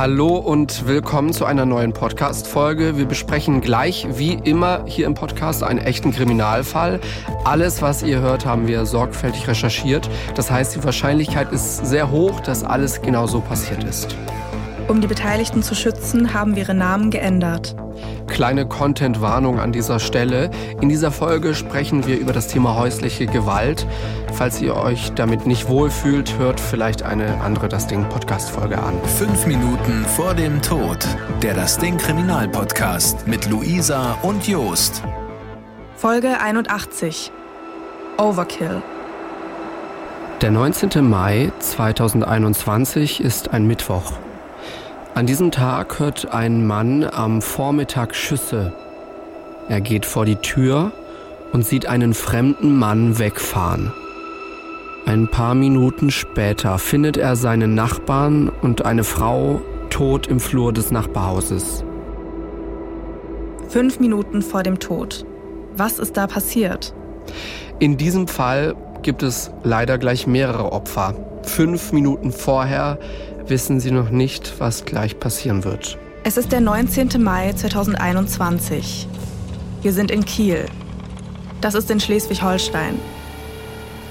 Hallo und willkommen zu einer neuen Podcast-Folge. Wir besprechen gleich, wie immer hier im Podcast, einen echten Kriminalfall. Alles, was ihr hört, haben wir sorgfältig recherchiert. Das heißt, die Wahrscheinlichkeit ist sehr hoch, dass alles genau so passiert ist. Um die Beteiligten zu schützen, haben wir ihre Namen geändert. Kleine Content-Warnung an dieser Stelle. In dieser Folge sprechen wir über das Thema häusliche Gewalt. Falls ihr euch damit nicht wohlfühlt, hört vielleicht eine andere Das Ding Podcast-Folge an. Fünf Minuten vor dem Tod. Der Das Ding Kriminal-Podcast mit Luisa und Jost. Folge 81. Overkill. Der 19. Mai 2021 ist ein Mittwoch. An diesem Tag hört ein Mann am Vormittag Schüsse. Er geht vor die Tür und sieht einen fremden Mann wegfahren. Ein paar Minuten später findet er seinen Nachbarn und eine Frau tot im Flur des Nachbarhauses. Fünf Minuten vor dem Tod. Was ist da passiert? In diesem Fall gibt es leider gleich mehrere Opfer. Fünf Minuten vorher wissen sie noch nicht, was gleich passieren wird. Es ist der 19. Mai 2021. Wir sind in Kiel. Das ist in Schleswig-Holstein.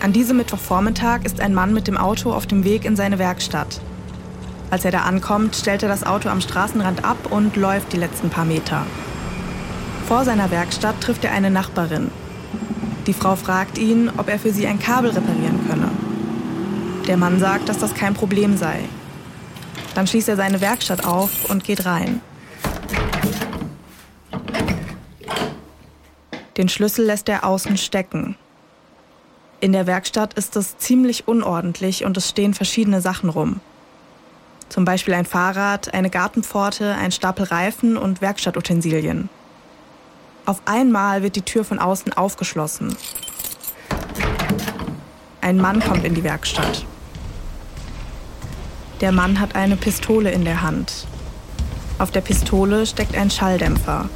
An diesem Mittwochvormittag ist ein Mann mit dem Auto auf dem Weg in seine Werkstatt. Als er da ankommt, stellt er das Auto am Straßenrand ab und läuft die letzten paar Meter. Vor seiner Werkstatt trifft er eine Nachbarin. Die Frau fragt ihn, ob er für sie ein Kabel reparieren könne. Der Mann sagt, dass das kein Problem sei. Dann schließt er seine Werkstatt auf und geht rein. Den Schlüssel lässt er außen stecken. In der Werkstatt ist es ziemlich unordentlich und es stehen verschiedene Sachen rum. Zum Beispiel ein Fahrrad, eine Gartenpforte, ein Stapel Reifen und Werkstattutensilien. Auf einmal wird die Tür von außen aufgeschlossen. Ein Mann kommt in die Werkstatt. Der Mann hat eine Pistole in der Hand. Auf der Pistole steckt ein Schalldämpfer.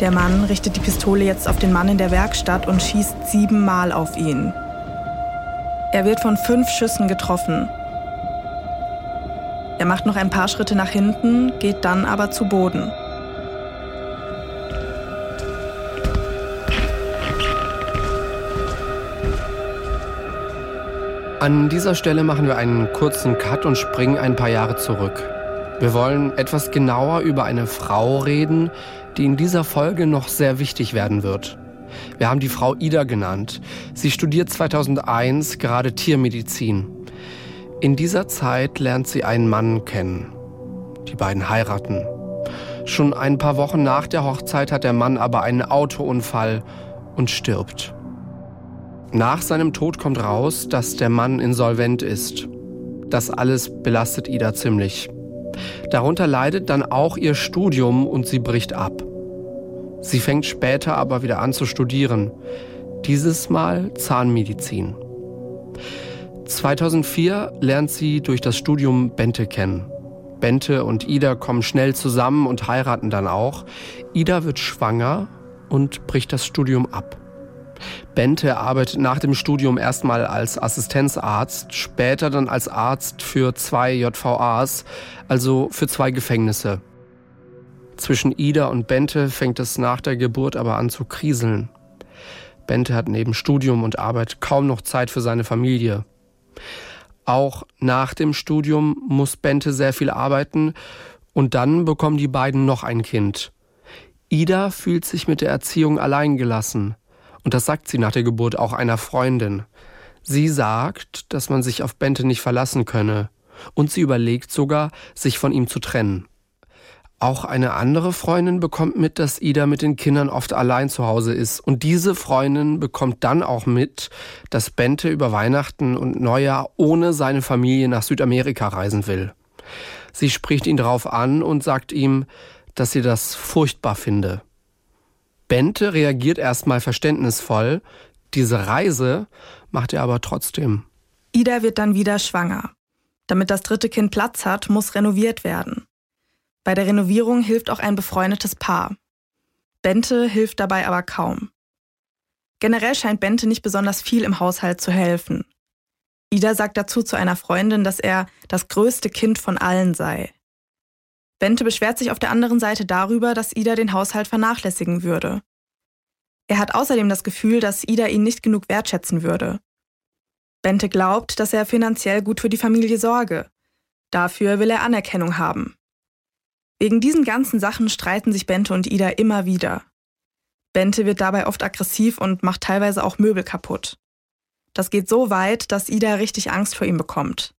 Der Mann richtet die Pistole jetzt auf den Mann in der Werkstatt und schießt siebenmal auf ihn. Er wird von fünf Schüssen getroffen. Er macht noch ein paar Schritte nach hinten, geht dann aber zu Boden. An dieser Stelle machen wir einen kurzen Cut und springen ein paar Jahre zurück. Wir wollen etwas genauer über eine Frau reden, die in dieser Folge noch sehr wichtig werden wird. Wir haben die Frau Ida genannt. Sie studiert 2001 gerade Tiermedizin. In dieser Zeit lernt sie einen Mann kennen. Die beiden heiraten. Schon ein paar Wochen nach der Hochzeit hat der Mann aber einen Autounfall und stirbt. Nach seinem Tod kommt raus, dass der Mann insolvent ist. Das alles belastet Ida ziemlich. Darunter leidet dann auch ihr Studium und sie bricht ab. Sie fängt später aber wieder an zu studieren. Dieses Mal Zahnmedizin. 2004 lernt sie durch das Studium Bente kennen. Bente und Ida kommen schnell zusammen und heiraten dann auch. Ida wird schwanger und bricht das Studium ab. Bente arbeitet nach dem Studium erstmal als Assistenzarzt, später dann als Arzt für zwei JVAs, also für zwei Gefängnisse. Zwischen Ida und Bente fängt es nach der Geburt aber an zu kriseln. Bente hat neben Studium und Arbeit kaum noch Zeit für seine Familie. Auch nach dem Studium muss Bente sehr viel arbeiten und dann bekommen die beiden noch ein Kind. Ida fühlt sich mit der Erziehung alleingelassen. Und das sagt sie nach der Geburt auch einer Freundin. Sie sagt, dass man sich auf Bente nicht verlassen könne. Und sie überlegt sogar, sich von ihm zu trennen. Auch eine andere Freundin bekommt mit, dass Ida mit den Kindern oft allein zu Hause ist. Und diese Freundin bekommt dann auch mit, dass Bente über Weihnachten und Neujahr ohne seine Familie nach Südamerika reisen will. Sie spricht ihn darauf an und sagt ihm, dass sie das furchtbar finde. Bente reagiert erstmal verständnisvoll. Diese Reise macht er aber trotzdem. Ida wird dann wieder schwanger. Damit das dritte Kind Platz hat, muss renoviert werden. Bei der Renovierung hilft auch ein befreundetes Paar. Bente hilft dabei aber kaum. Generell scheint Bente nicht besonders viel im Haushalt zu helfen. Ida sagt dazu zu einer Freundin, dass er das größte Kind von allen sei. Bente beschwert sich auf der anderen Seite darüber, dass Ida den Haushalt vernachlässigen würde. Er hat außerdem das Gefühl, dass Ida ihn nicht genug wertschätzen würde. Bente glaubt, dass er finanziell gut für die Familie sorge. Dafür will er Anerkennung haben. Wegen diesen ganzen Sachen streiten sich Bente und Ida immer wieder. Bente wird dabei oft aggressiv und macht teilweise auch Möbel kaputt. Das geht so weit, dass Ida richtig Angst vor ihm bekommt.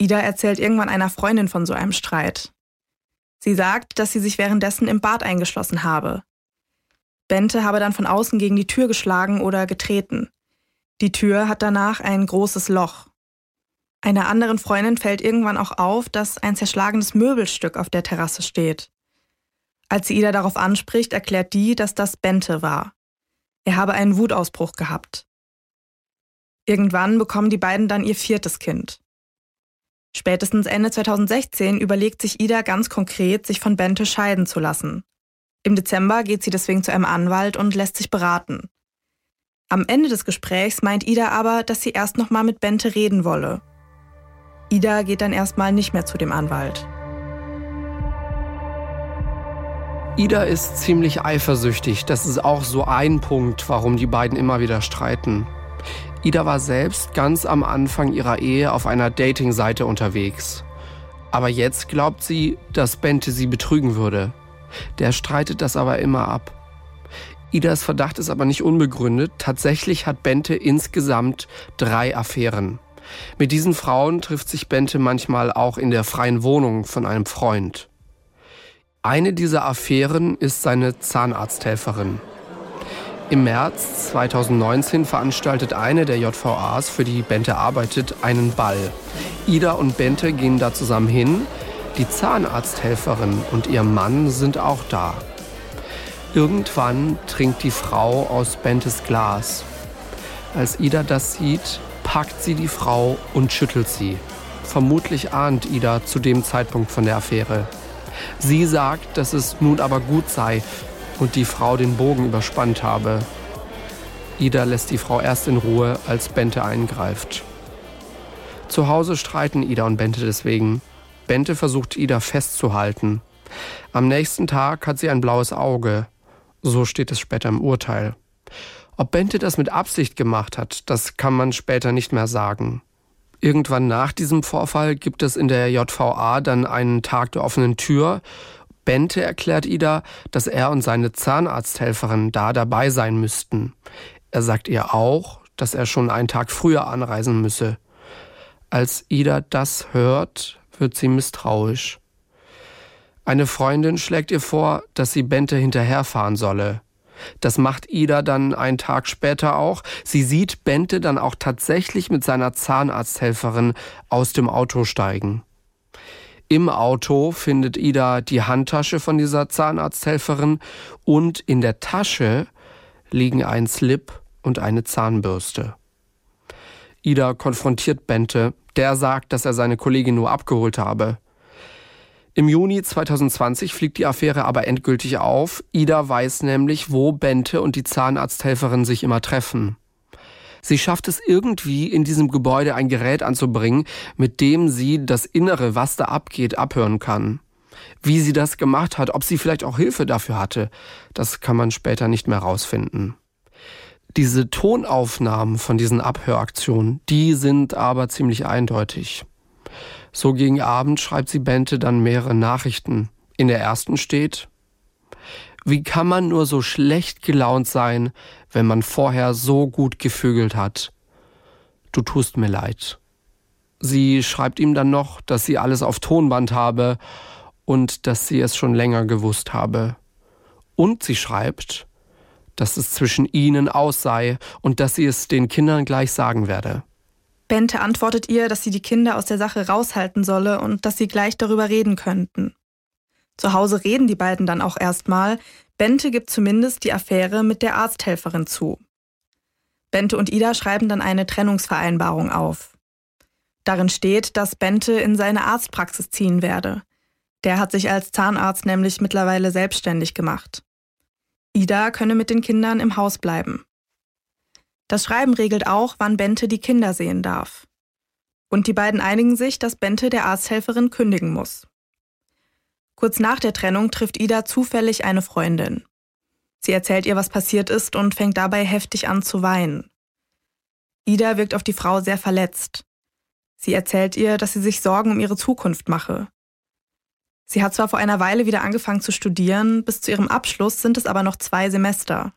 Ida erzählt irgendwann einer Freundin von so einem Streit. Sie sagt, dass sie sich währenddessen im Bad eingeschlossen habe. Bente habe dann von außen gegen die Tür geschlagen oder getreten. Die Tür hat danach ein großes Loch. Einer anderen Freundin fällt irgendwann auch auf, dass ein zerschlagenes Möbelstück auf der Terrasse steht. Als sie Ida darauf anspricht, erklärt die, dass das Bente war. Er habe einen Wutausbruch gehabt. Irgendwann bekommen die beiden dann ihr viertes Kind. Spätestens Ende 2016 überlegt sich Ida ganz konkret, sich von Bente scheiden zu lassen. Im Dezember geht sie deswegen zu einem Anwalt und lässt sich beraten. Am Ende des Gesprächs meint Ida aber, dass sie erst nochmal mit Bente reden wolle. Ida geht dann erstmal nicht mehr zu dem Anwalt. Ida ist ziemlich eifersüchtig. Das ist auch so ein Punkt, warum die beiden immer wieder streiten. Ida war selbst ganz am Anfang ihrer Ehe auf einer Dating-Seite unterwegs. Aber jetzt glaubt sie, dass Bente sie betrügen würde. Der streitet das aber immer ab. Idas Verdacht ist aber nicht unbegründet. Tatsächlich hat Bente insgesamt drei Affären. Mit diesen Frauen trifft sich Bente manchmal auch in der freien Wohnung von einem Freund. Eine dieser Affären ist seine Zahnarzthelferin. Im März 2019 veranstaltet eine der JVAs, für die Bente arbeitet, einen Ball. Ida und Bente gehen da zusammen hin. Die Zahnarzthelferin und ihr Mann sind auch da. Irgendwann trinkt die Frau aus Bentes Glas. Als Ida das sieht, packt sie die Frau und schüttelt sie. Vermutlich ahnt Ida zu dem Zeitpunkt von der Affäre. Sie sagt, dass es nun aber gut sei und die Frau den Bogen überspannt habe. Ida lässt die Frau erst in Ruhe, als Bente eingreift. Zu Hause streiten Ida und Bente deswegen. Bente versucht Ida festzuhalten. Am nächsten Tag hat sie ein blaues Auge. So steht es später im Urteil. Ob Bente das mit Absicht gemacht hat, das kann man später nicht mehr sagen. Irgendwann nach diesem Vorfall gibt es in der JVA dann einen Tag der offenen Tür. Bente erklärt Ida, dass er und seine Zahnarzthelferin da dabei sein müssten. Er sagt ihr auch, dass er schon einen Tag früher anreisen müsse. Als Ida das hört, wird sie misstrauisch. Eine Freundin schlägt ihr vor, dass sie Bente hinterherfahren solle. Das macht Ida dann einen Tag später auch. Sie sieht Bente dann auch tatsächlich mit seiner Zahnarzthelferin aus dem Auto steigen. Im Auto findet Ida die Handtasche von dieser Zahnarzthelferin und in der Tasche liegen ein Slip und eine Zahnbürste. Ida konfrontiert Bente, der sagt, dass er seine Kollegin nur abgeholt habe. Im Juni 2020 fliegt die Affäre aber endgültig auf. Ida weiß nämlich, wo Bente und die Zahnarzthelferin sich immer treffen. Sie schafft es irgendwie, in diesem Gebäude ein Gerät anzubringen, mit dem sie das Innere, was da abgeht, abhören kann. Wie sie das gemacht hat, ob sie vielleicht auch Hilfe dafür hatte, das kann man später nicht mehr rausfinden. Diese Tonaufnahmen von diesen Abhöraktionen, die sind aber ziemlich eindeutig. So gegen Abend schreibt sie Bente dann mehrere Nachrichten. In der ersten steht, wie kann man nur so schlecht gelaunt sein, wenn man vorher so gut gefügelt hat? Du tust mir leid. Sie schreibt ihm dann noch, dass sie alles auf Tonband habe und dass sie es schon länger gewusst habe. Und sie schreibt, dass es zwischen ihnen aus sei und dass sie es den Kindern gleich sagen werde. Bente antwortet ihr, dass sie die Kinder aus der Sache raushalten solle und dass sie gleich darüber reden könnten. Zu Hause reden die beiden dann auch erstmal. Bente gibt zumindest die Affäre mit der Arzthelferin zu. Bente und Ida schreiben dann eine Trennungsvereinbarung auf. Darin steht, dass Bente in seine Arztpraxis ziehen werde. Der hat sich als Zahnarzt nämlich mittlerweile selbstständig gemacht. Ida könne mit den Kindern im Haus bleiben. Das Schreiben regelt auch, wann Bente die Kinder sehen darf. Und die beiden einigen sich, dass Bente der Arzthelferin kündigen muss. Kurz nach der Trennung trifft Ida zufällig eine Freundin. Sie erzählt ihr, was passiert ist und fängt dabei heftig an zu weinen. Ida wirkt auf die Frau sehr verletzt. Sie erzählt ihr, dass sie sich Sorgen um ihre Zukunft mache. Sie hat zwar vor einer Weile wieder angefangen zu studieren, bis zu ihrem Abschluss sind es aber noch zwei Semester.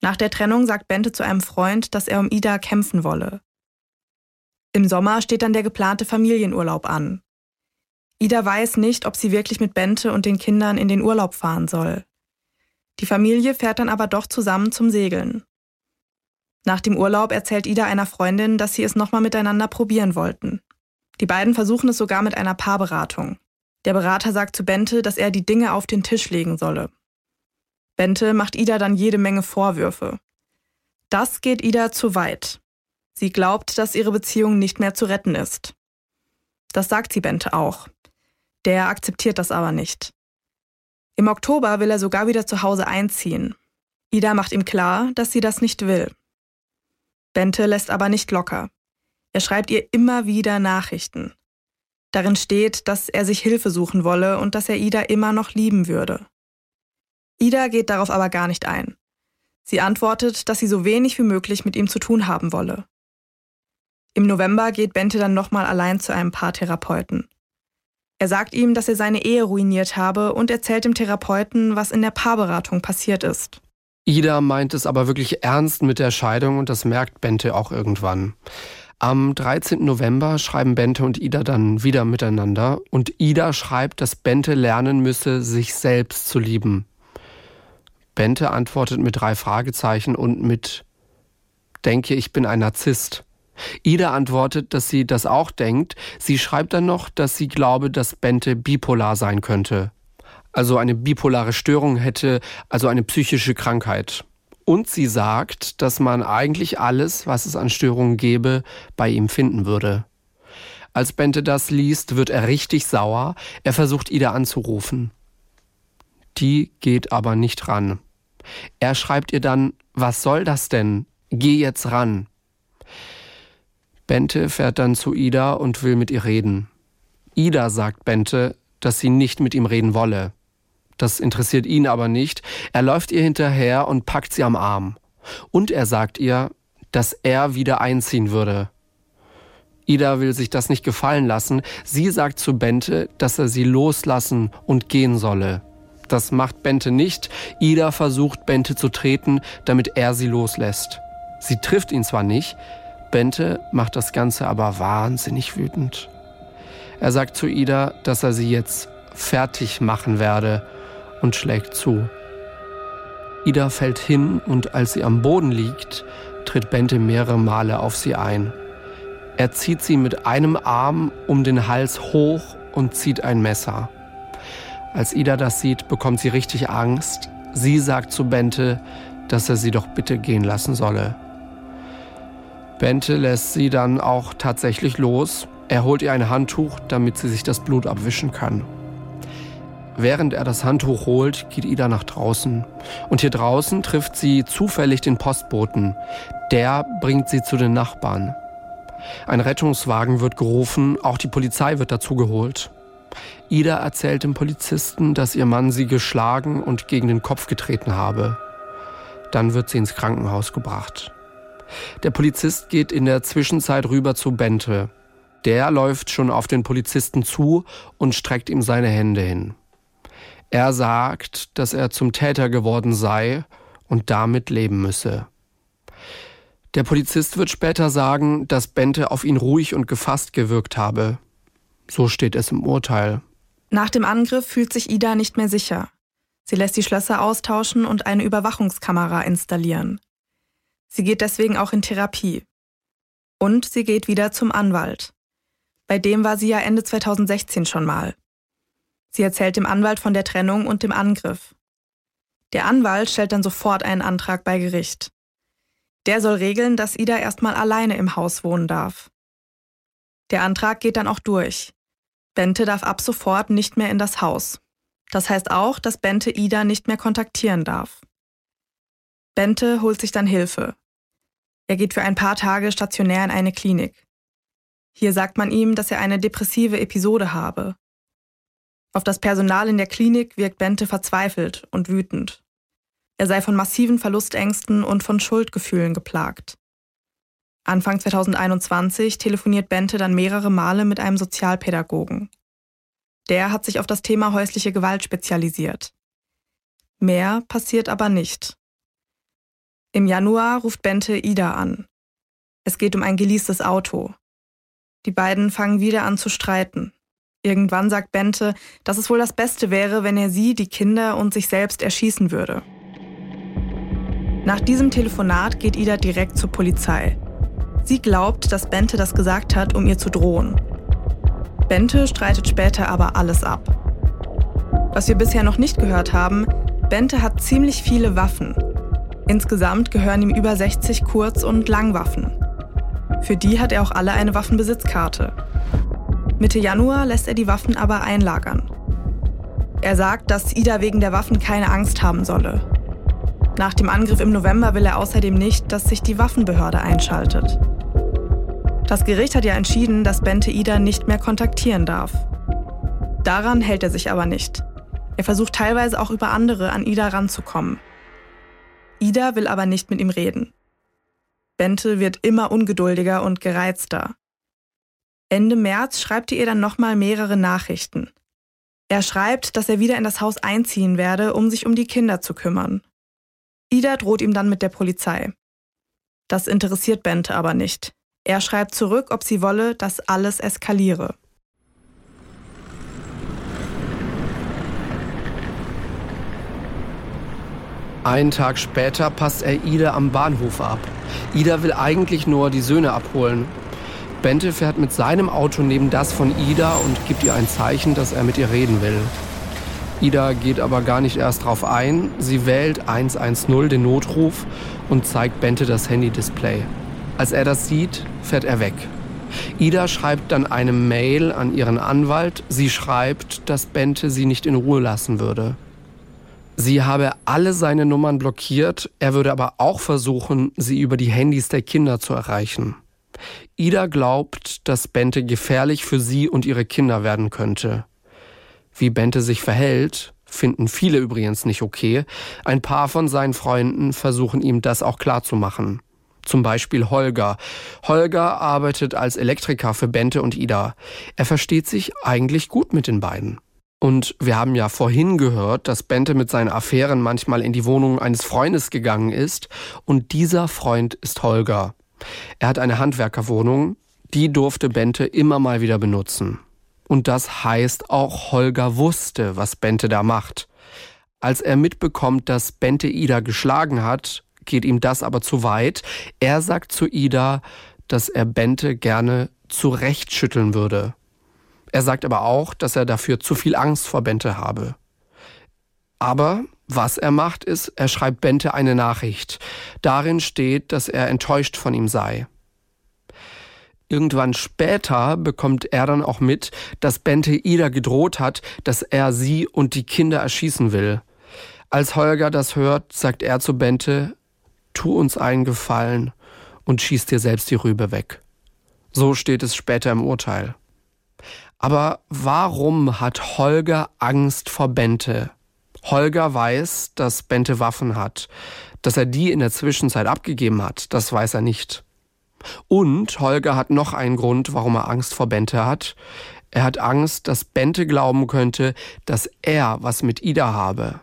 Nach der Trennung sagt Bente zu einem Freund, dass er um Ida kämpfen wolle. Im Sommer steht dann der geplante Familienurlaub an. Ida weiß nicht, ob sie wirklich mit Bente und den Kindern in den Urlaub fahren soll. Die Familie fährt dann aber doch zusammen zum Segeln. Nach dem Urlaub erzählt Ida einer Freundin, dass sie es nochmal miteinander probieren wollten. Die beiden versuchen es sogar mit einer Paarberatung. Der Berater sagt zu Bente, dass er die Dinge auf den Tisch legen solle. Bente macht Ida dann jede Menge Vorwürfe. Das geht Ida zu weit. Sie glaubt, dass ihre Beziehung nicht mehr zu retten ist. Das sagt sie Bente auch. Der akzeptiert das aber nicht. Im Oktober will er sogar wieder zu Hause einziehen. Ida macht ihm klar, dass sie das nicht will. Bente lässt aber nicht locker. Er schreibt ihr immer wieder Nachrichten. Darin steht, dass er sich Hilfe suchen wolle und dass er Ida immer noch lieben würde. Ida geht darauf aber gar nicht ein. Sie antwortet, dass sie so wenig wie möglich mit ihm zu tun haben wolle. Im November geht Bente dann nochmal allein zu einem Paartherapeuten. Er sagt ihm, dass er seine Ehe ruiniert habe und erzählt dem Therapeuten, was in der Paarberatung passiert ist. Ida meint es aber wirklich ernst mit der Scheidung und das merkt Bente auch irgendwann. Am 13. November schreiben Bente und Ida dann wieder miteinander und Ida schreibt, dass Bente lernen müsse, sich selbst zu lieben. Bente antwortet mit drei Fragezeichen und mit Denke, ich bin ein Narzisst. Ida antwortet, dass sie das auch denkt. Sie schreibt dann noch, dass sie glaube, dass Bente bipolar sein könnte. Also eine bipolare Störung hätte, also eine psychische Krankheit. Und sie sagt, dass man eigentlich alles, was es an Störungen gäbe, bei ihm finden würde. Als Bente das liest, wird er richtig sauer. Er versucht Ida anzurufen. Die geht aber nicht ran. Er schreibt ihr dann, was soll das denn? Geh jetzt ran. Bente fährt dann zu Ida und will mit ihr reden. Ida sagt Bente, dass sie nicht mit ihm reden wolle. Das interessiert ihn aber nicht. Er läuft ihr hinterher und packt sie am Arm. Und er sagt ihr, dass er wieder einziehen würde. Ida will sich das nicht gefallen lassen. Sie sagt zu Bente, dass er sie loslassen und gehen solle. Das macht Bente nicht. Ida versucht, Bente zu treten, damit er sie loslässt. Sie trifft ihn zwar nicht, Bente macht das Ganze aber wahnsinnig wütend. Er sagt zu Ida, dass er sie jetzt fertig machen werde und schlägt zu. Ida fällt hin und als sie am Boden liegt, tritt Bente mehrere Male auf sie ein. Er zieht sie mit einem Arm um den Hals hoch und zieht ein Messer. Als Ida das sieht, bekommt sie richtig Angst. Sie sagt zu Bente, dass er sie doch bitte gehen lassen solle. Bente lässt sie dann auch tatsächlich los. Er holt ihr ein Handtuch, damit sie sich das Blut abwischen kann. Während er das Handtuch holt, geht Ida nach draußen. Und hier draußen trifft sie zufällig den Postboten. Der bringt sie zu den Nachbarn. Ein Rettungswagen wird gerufen, auch die Polizei wird dazu geholt. Ida erzählt dem Polizisten, dass ihr Mann sie geschlagen und gegen den Kopf getreten habe. Dann wird sie ins Krankenhaus gebracht. Der Polizist geht in der Zwischenzeit rüber zu Bente. Der läuft schon auf den Polizisten zu und streckt ihm seine Hände hin. Er sagt, dass er zum Täter geworden sei und damit leben müsse. Der Polizist wird später sagen, dass Bente auf ihn ruhig und gefasst gewirkt habe. So steht es im Urteil. Nach dem Angriff fühlt sich Ida nicht mehr sicher. Sie lässt die Schlösser austauschen und eine Überwachungskamera installieren. Sie geht deswegen auch in Therapie. Und sie geht wieder zum Anwalt. Bei dem war sie ja Ende 2016 schon mal. Sie erzählt dem Anwalt von der Trennung und dem Angriff. Der Anwalt stellt dann sofort einen Antrag bei Gericht. Der soll regeln, dass Ida erstmal alleine im Haus wohnen darf. Der Antrag geht dann auch durch. Bente darf ab sofort nicht mehr in das Haus. Das heißt auch, dass Bente Ida nicht mehr kontaktieren darf. Bente holt sich dann Hilfe. Er geht für ein paar Tage stationär in eine Klinik. Hier sagt man ihm, dass er eine depressive Episode habe. Auf das Personal in der Klinik wirkt Bente verzweifelt und wütend. Er sei von massiven Verlustängsten und von Schuldgefühlen geplagt. Anfang 2021 telefoniert Bente dann mehrere Male mit einem Sozialpädagogen. Der hat sich auf das Thema häusliche Gewalt spezialisiert. Mehr passiert aber nicht. Im Januar ruft Bente Ida an. Es geht um ein geleastes Auto. Die beiden fangen wieder an zu streiten. Irgendwann sagt Bente, dass es wohl das Beste wäre, wenn er sie, die Kinder und sich selbst erschießen würde. Nach diesem Telefonat geht Ida direkt zur Polizei. Sie glaubt, dass Bente das gesagt hat, um ihr zu drohen. Bente streitet später aber alles ab. Was wir bisher noch nicht gehört haben, Bente hat ziemlich viele Waffen. Insgesamt gehören ihm über 60 Kurz- und Langwaffen. Für die hat er auch alle eine Waffenbesitzkarte. Mitte Januar lässt er die Waffen aber einlagern. Er sagt, dass Ida wegen der Waffen keine Angst haben solle. Nach dem Angriff im November will er außerdem nicht, dass sich die Waffenbehörde einschaltet. Das Gericht hat ja entschieden, dass Bente Ida nicht mehr kontaktieren darf. Daran hält er sich aber nicht. Er versucht teilweise auch über andere an Ida ranzukommen. Ida will aber nicht mit ihm reden. Bente wird immer ungeduldiger und gereizter. Ende März schreibt er ihr dann nochmal mehrere Nachrichten. Er schreibt, dass er wieder in das Haus einziehen werde, um sich um die Kinder zu kümmern. Ida droht ihm dann mit der Polizei. Das interessiert Bente aber nicht. Er schreibt zurück, ob sie wolle, dass alles eskaliere. Einen Tag später passt er Ida am Bahnhof ab. Ida will eigentlich nur die Söhne abholen. Bente fährt mit seinem Auto neben das von Ida und gibt ihr ein Zeichen, dass er mit ihr reden will. Ida geht aber gar nicht erst drauf ein. Sie wählt 110 den Notruf und zeigt Bente das Handy-Display. Als er das sieht, fährt er weg. Ida schreibt dann eine Mail an ihren Anwalt. Sie schreibt, dass Bente sie nicht in Ruhe lassen würde. Sie habe alle seine Nummern blockiert, er würde aber auch versuchen, sie über die Handys der Kinder zu erreichen. Ida glaubt, dass Bente gefährlich für sie und ihre Kinder werden könnte. Wie Bente sich verhält, finden viele übrigens nicht okay. Ein paar von seinen Freunden versuchen ihm das auch klarzumachen. Zum Beispiel Holger. Holger arbeitet als Elektriker für Bente und Ida. Er versteht sich eigentlich gut mit den beiden. Und wir haben ja vorhin gehört, dass Bente mit seinen Affären manchmal in die Wohnung eines Freundes gegangen ist. Und dieser Freund ist Holger. Er hat eine Handwerkerwohnung, die durfte Bente immer mal wieder benutzen. Und das heißt, auch Holger wusste, was Bente da macht. Als er mitbekommt, dass Bente Ida geschlagen hat, geht ihm das aber zu weit. Er sagt zu Ida, dass er Bente gerne zurechtschütteln würde. Er sagt aber auch, dass er dafür zu viel Angst vor Bente habe. Aber was er macht, ist, er schreibt Bente eine Nachricht. Darin steht, dass er enttäuscht von ihm sei. Irgendwann später bekommt er dann auch mit, dass Bente Ida gedroht hat, dass er sie und die Kinder erschießen will. Als Holger das hört, sagt er zu Bente, tu uns einen Gefallen und schieß dir selbst die Rübe weg. So steht es später im Urteil. Aber warum hat Holger Angst vor Bente? Holger weiß, dass Bente Waffen hat. Dass er die in der Zwischenzeit abgegeben hat, das weiß er nicht. Und Holger hat noch einen Grund, warum er Angst vor Bente hat. Er hat Angst, dass Bente glauben könnte, dass er was mit Ida habe.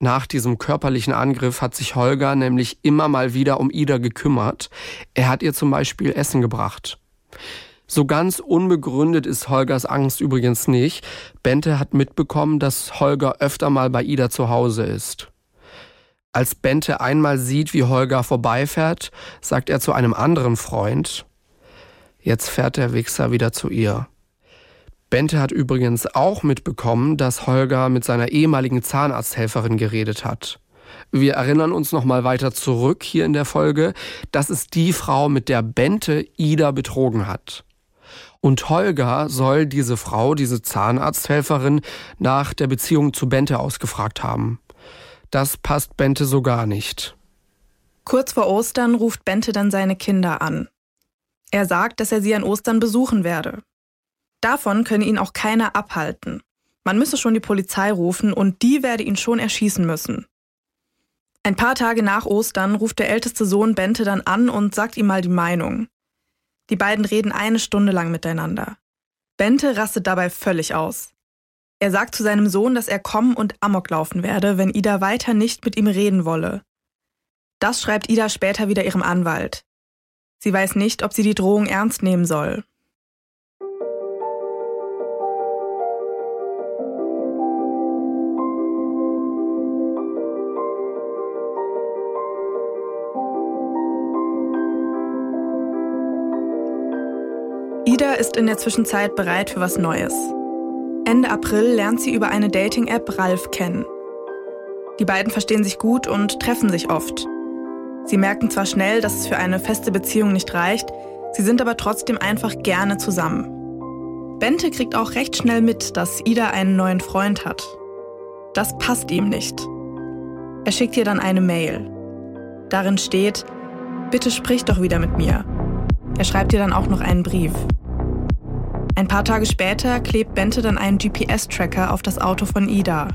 Nach diesem körperlichen Angriff hat sich Holger nämlich immer mal wieder um Ida gekümmert. Er hat ihr zum Beispiel Essen gebracht. So ganz unbegründet ist Holgers Angst übrigens nicht. Bente hat mitbekommen, dass Holger öfter mal bei Ida zu Hause ist. Als Bente einmal sieht, wie Holger vorbeifährt, sagt er zu einem anderen Freund, jetzt fährt der Wichser wieder zu ihr. Bente hat übrigens auch mitbekommen, dass Holger mit seiner ehemaligen Zahnarzthelferin geredet hat. Wir erinnern uns noch mal weiter zurück hier in der Folge. Das ist die Frau, mit der Bente Ida betrogen hat. Und Holger soll diese Frau, diese Zahnarzthelferin, nach der Beziehung zu Bente ausgefragt haben. Das passt Bente so gar nicht. Kurz vor Ostern ruft Bente dann seine Kinder an. Er sagt, dass er sie an Ostern besuchen werde. Davon könne ihn auch keiner abhalten. Man müsse schon die Polizei rufen und die werde ihn schon erschießen müssen. Ein paar Tage nach Ostern ruft der älteste Sohn Bente dann an und sagt ihm mal die Meinung. Die beiden reden eine Stunde lang miteinander. Bente rastet dabei völlig aus. Er sagt zu seinem Sohn, dass er kommen und Amok laufen werde, wenn Ida weiter nicht mit ihm reden wolle. Das schreibt Ida später wieder ihrem Anwalt. Sie weiß nicht, ob sie die Drohung ernst nehmen soll. Ist in der Zwischenzeit bereit für was Neues. Ende April lernt sie über eine Dating-App Ralf kennen. Die beiden verstehen sich gut und treffen sich oft. Sie merken zwar schnell, dass es für eine feste Beziehung nicht reicht, sie sind aber trotzdem einfach gerne zusammen. Bente kriegt auch recht schnell mit, dass Ida einen neuen Freund hat. Das passt ihm nicht. Er schickt ihr dann eine Mail. Darin steht, bitte sprich doch wieder mit mir. Er schreibt ihr dann auch noch einen Brief. Ein paar Tage später klebt Bente dann einen GPS-Tracker auf das Auto von Ida.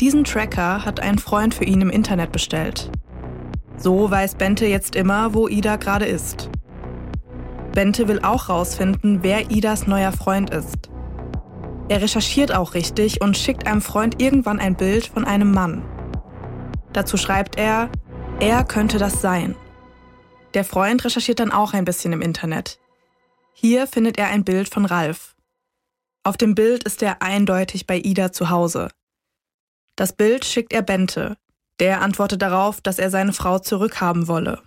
Diesen Tracker hat ein Freund für ihn im Internet bestellt. So weiß Bente jetzt immer, wo Ida gerade ist. Bente will auch rausfinden, wer Idas neuer Freund ist. Er recherchiert auch richtig und schickt einem Freund irgendwann ein Bild von einem Mann. Dazu schreibt er, er könnte das sein. Der Freund recherchiert dann auch ein bisschen im Internet. Hier findet er ein Bild von Ralf. Auf dem Bild ist er eindeutig bei Ida zu Hause. Das Bild schickt er Bente. Der antwortet darauf, dass er seine Frau zurückhaben wolle.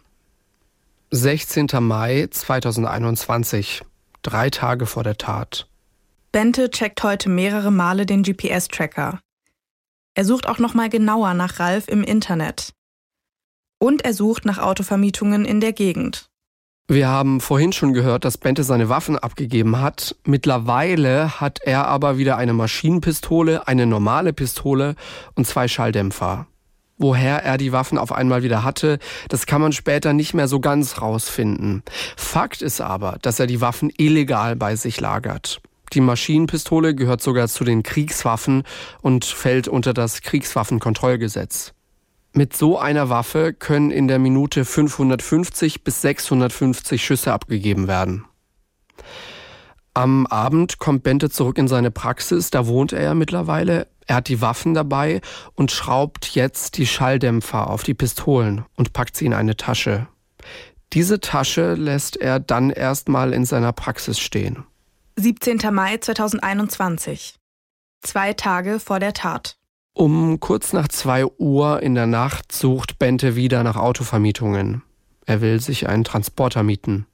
16. Mai 2021, drei Tage vor der Tat. Bente checkt heute mehrere Male den GPS-Tracker. Er sucht auch nochmal genauer nach Ralf im Internet. Und er sucht nach Autovermietungen in der Gegend. Wir haben vorhin schon gehört, dass Bente seine Waffen abgegeben hat. Mittlerweile hat er aber wieder eine Maschinenpistole, eine normale Pistole und zwei Schalldämpfer. Woher er die Waffen auf einmal wieder hatte, das kann man später nicht mehr so ganz rausfinden. Fakt ist aber, dass er die Waffen illegal bei sich lagert. Die Maschinenpistole gehört sogar zu den Kriegswaffen und fällt unter das Kriegswaffenkontrollgesetz. Mit so einer Waffe können in der Minute 550 bis 650 Schüsse abgegeben werden. Am Abend kommt Bente zurück in seine Praxis, da wohnt er ja mittlerweile. Er hat die Waffen dabei und schraubt jetzt die Schalldämpfer auf die Pistolen und packt sie in eine Tasche. Diese Tasche lässt er dann erstmal in seiner Praxis stehen. 17. Mai 2021. Zwei Tage vor der Tat. Um kurz nach zwei Uhr in der Nacht sucht Bente wieder nach Autovermietungen. Er will sich einen Transporter mieten.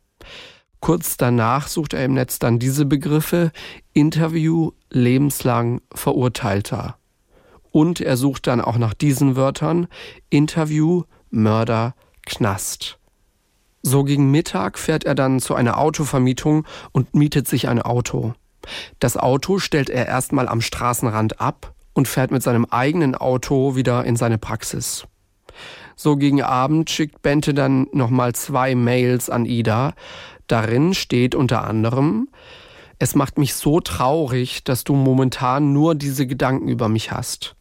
Kurz danach sucht er im Netz dann diese Begriffe Interview, lebenslang Verurteilter. Und er sucht dann auch nach diesen Wörtern Interview, Mörder, Knast. So gegen Mittag fährt er dann zu einer Autovermietung und mietet sich ein Auto. Das Auto stellt er erstmal am Straßenrand ab und fährt mit seinem eigenen Auto wieder in seine Praxis. So gegen Abend schickt Bente dann nochmal zwei Mails an Ida. Darin steht unter anderem, es macht mich so traurig, dass du momentan nur diese Gedanken über mich hast.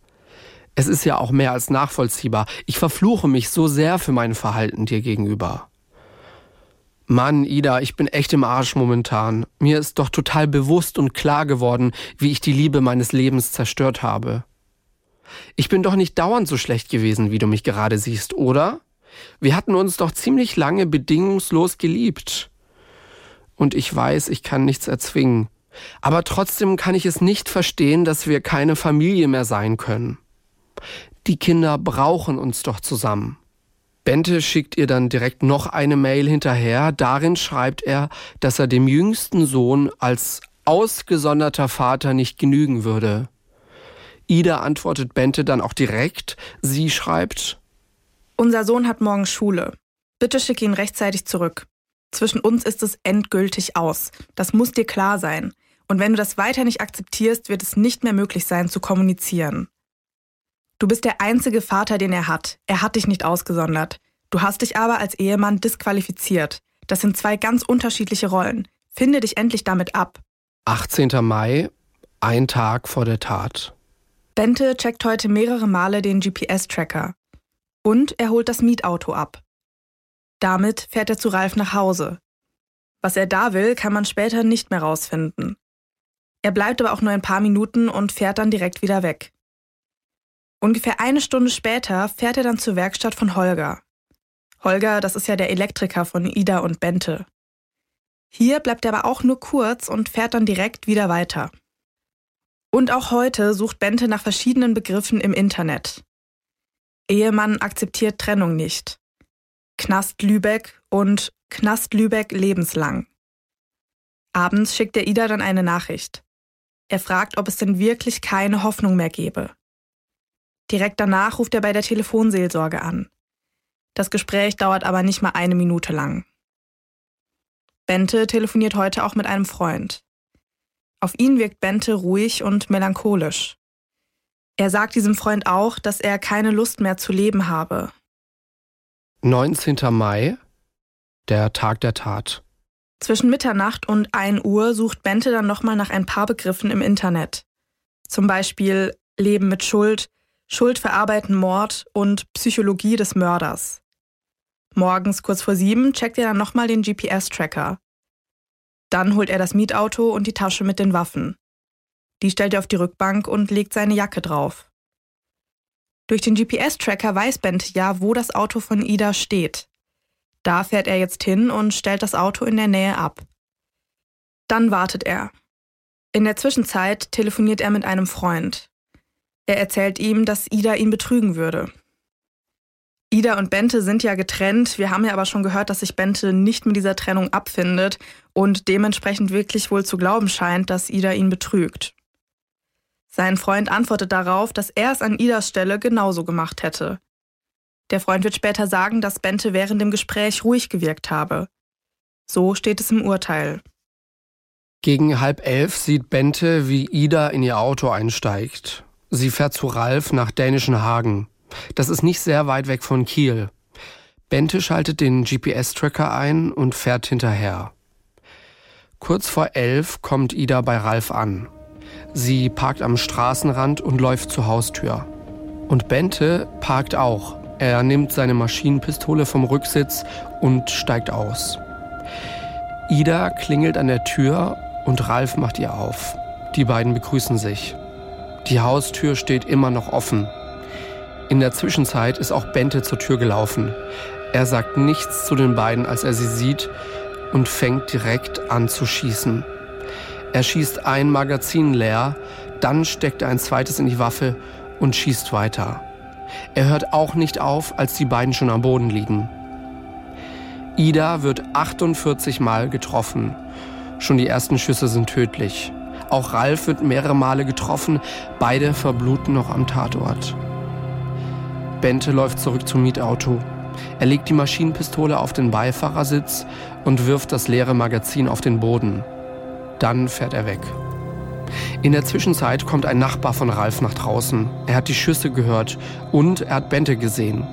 Es ist ja auch mehr als nachvollziehbar. Ich verfluche mich so sehr für mein Verhalten dir gegenüber. Mann, Ida, ich bin echt im Arsch momentan. Mir ist doch total bewusst und klar geworden, wie ich die Liebe meines Lebens zerstört habe. Ich bin doch nicht dauernd so schlecht gewesen, wie du mich gerade siehst, oder? Wir hatten uns doch ziemlich lange bedingungslos geliebt. Und ich weiß, ich kann nichts erzwingen. Aber trotzdem kann ich es nicht verstehen, dass wir keine Familie mehr sein können. Die Kinder brauchen uns doch zusammen. Bente schickt ihr dann direkt noch eine Mail hinterher. Darin schreibt er, dass er dem jüngsten Sohn als ausgesonderter Vater nicht genügen würde. Ida antwortet Bente dann auch direkt. Sie schreibt, Unser Sohn hat morgen Schule. Bitte schick ihn rechtzeitig zurück. Zwischen uns ist es endgültig aus. Das muss dir klar sein. Und wenn du das weiter nicht akzeptierst, wird es nicht mehr möglich sein zu kommunizieren. Du bist der einzige Vater, den er hat. Er hat dich nicht ausgesondert. Du hast dich aber als Ehemann disqualifiziert. Das sind zwei ganz unterschiedliche Rollen. Finde dich endlich damit ab. 18. Mai. Ein Tag vor der Tat. Bente checkt heute mehrere Male den GPS-Tracker. Und er holt das Mietauto ab. Damit fährt er zu Ralf nach Hause. Was er da will, kann man später nicht mehr rausfinden. Er bleibt aber auch nur ein paar Minuten und fährt dann direkt wieder weg. Ungefähr eine Stunde später fährt er dann zur Werkstatt von Holger. Holger, das ist ja der Elektriker von Ida und Bente. Hier bleibt er aber auch nur kurz und fährt dann direkt wieder weiter. Und auch heute sucht Bente nach verschiedenen Begriffen im Internet. Ehemann akzeptiert Trennung nicht. Knast Lübeck und Knast Lübeck lebenslang. Abends schickt er Ida dann eine Nachricht. Er fragt, ob es denn wirklich keine Hoffnung mehr gebe. Direkt danach ruft er bei der Telefonseelsorge an. Das Gespräch dauert aber nicht mal eine Minute lang. Bente telefoniert heute auch mit einem Freund. Auf ihn wirkt Bente ruhig und melancholisch. Er sagt diesem Freund auch, dass er keine Lust mehr zu leben habe. 19. Mai, der Tag der Tat. Zwischen Mitternacht und 1 Uhr sucht Bente dann nochmal nach ein paar Begriffen im Internet. Zum Beispiel Leben mit Schuld, Schuld verarbeiten Mord und Psychologie des Mörders. Morgens kurz vor sieben checkt er dann nochmal den GPS-Tracker. Dann holt er das Mietauto und die Tasche mit den Waffen. Die stellt er auf die Rückbank und legt seine Jacke drauf. Durch den GPS-Tracker weiß Bente ja, wo das Auto von Ida steht. Da fährt er jetzt hin und stellt das Auto in der Nähe ab. Dann wartet er. In der Zwischenzeit telefoniert er mit einem Freund. Er erzählt ihm, dass Ida ihn betrügen würde. Ida und Bente sind ja getrennt. Wir haben ja aber schon gehört, dass sich Bente nicht mit dieser Trennung abfindet und dementsprechend wirklich wohl zu glauben scheint, dass Ida ihn betrügt. Sein Freund antwortet darauf, dass er es an Idas Stelle genauso gemacht hätte. Der Freund wird später sagen, dass Bente während dem Gespräch ruhig gewirkt habe. So steht es im Urteil. Gegen halb elf sieht Bente, wie Ida in ihr Auto einsteigt. Sie fährt zu Ralf nach dänischen Hagen. Das ist nicht sehr weit weg von Kiel. Bente schaltet den GPS-Tracker ein und fährt hinterher. Kurz vor elf kommt Ida bei Ralf an. Sie parkt am Straßenrand und läuft zur Haustür. Und Bente parkt auch. Er nimmt seine Maschinenpistole vom Rücksitz und steigt aus. Ida klingelt an der Tür und Ralf macht ihr auf. Die beiden begrüßen sich. Die Haustür steht immer noch offen. In der Zwischenzeit ist auch Bente zur Tür gelaufen. Er sagt nichts zu den beiden, als er sie sieht und fängt direkt an zu schießen. Er schießt ein Magazin leer, dann steckt er ein zweites in die Waffe und schießt weiter. Er hört auch nicht auf, als die beiden schon am Boden liegen. Ida wird 48 Mal getroffen. Schon die ersten Schüsse sind tödlich. Auch Ralf wird mehrere Male getroffen. Beide verbluten noch am Tatort. Bente läuft zurück zum Mietauto. Er legt die Maschinenpistole auf den Beifahrersitz und wirft das leere Magazin auf den Boden. Dann fährt er weg. In der Zwischenzeit kommt ein Nachbar von Ralf nach draußen. Er hat die Schüsse gehört und er hat Bente gesehen.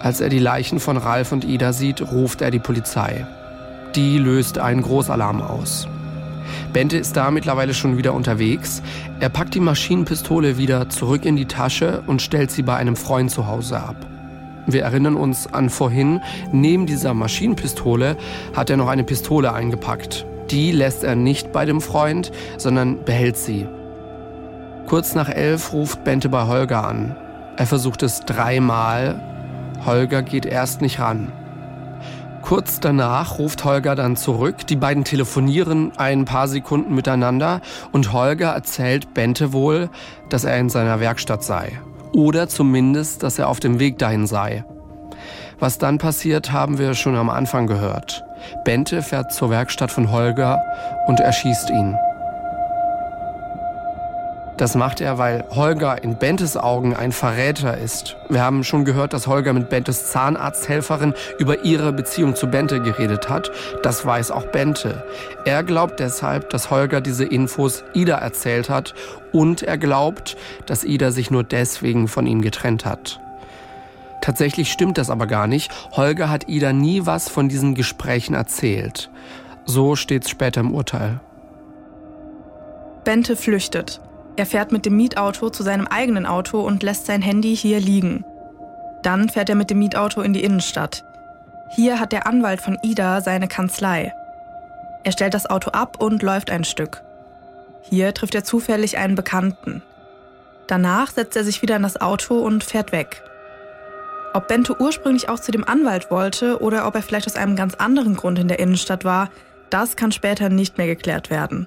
Als er die Leichen von Ralf und Ida sieht, ruft er die Polizei. Die löst einen Großalarm aus. Bente ist da mittlerweile schon wieder unterwegs. Er packt die Maschinenpistole wieder zurück in die Tasche und stellt sie bei einem Freund zu Hause ab. Wir erinnern uns an vorhin, neben dieser Maschinenpistole hat er noch eine Pistole eingepackt. Die lässt er nicht bei dem Freund, sondern behält sie. Kurz nach elf ruft Bente bei Holger an. Er versucht es dreimal. Holger geht erst nicht ran. Kurz danach ruft Holger dann zurück. Die beiden telefonieren ein paar Sekunden miteinander und Holger erzählt Bente wohl, dass er in seiner Werkstatt sei. Oder zumindest, dass er auf dem Weg dahin sei. Was dann passiert, haben wir schon am Anfang gehört. Bente fährt zur Werkstatt von Holger und erschießt ihn. Das macht er, weil Holger in Bentes Augen ein Verräter ist. Wir haben schon gehört, dass Holger mit Bentes Zahnarzthelferin über ihre Beziehung zu Bente geredet hat. Das weiß auch Bente. Er glaubt deshalb, dass Holger diese Infos Ida erzählt hat und er glaubt, dass Ida sich nur deswegen von ihm getrennt hat. Tatsächlich stimmt das aber gar nicht. Holger hat Ida nie was von diesen Gesprächen erzählt. So steht's später im Urteil. Bente flüchtet. Er fährt mit dem Mietauto zu seinem eigenen Auto und lässt sein Handy hier liegen. Dann fährt er mit dem Mietauto in die Innenstadt. Hier hat der Anwalt von Ida seine Kanzlei. Er stellt das Auto ab und läuft ein Stück. Hier trifft er zufällig einen Bekannten. Danach setzt er sich wieder in das Auto und fährt weg. Ob Bente ursprünglich auch zu dem Anwalt wollte oder ob er vielleicht aus einem ganz anderen Grund in der Innenstadt war, das kann später nicht mehr geklärt werden.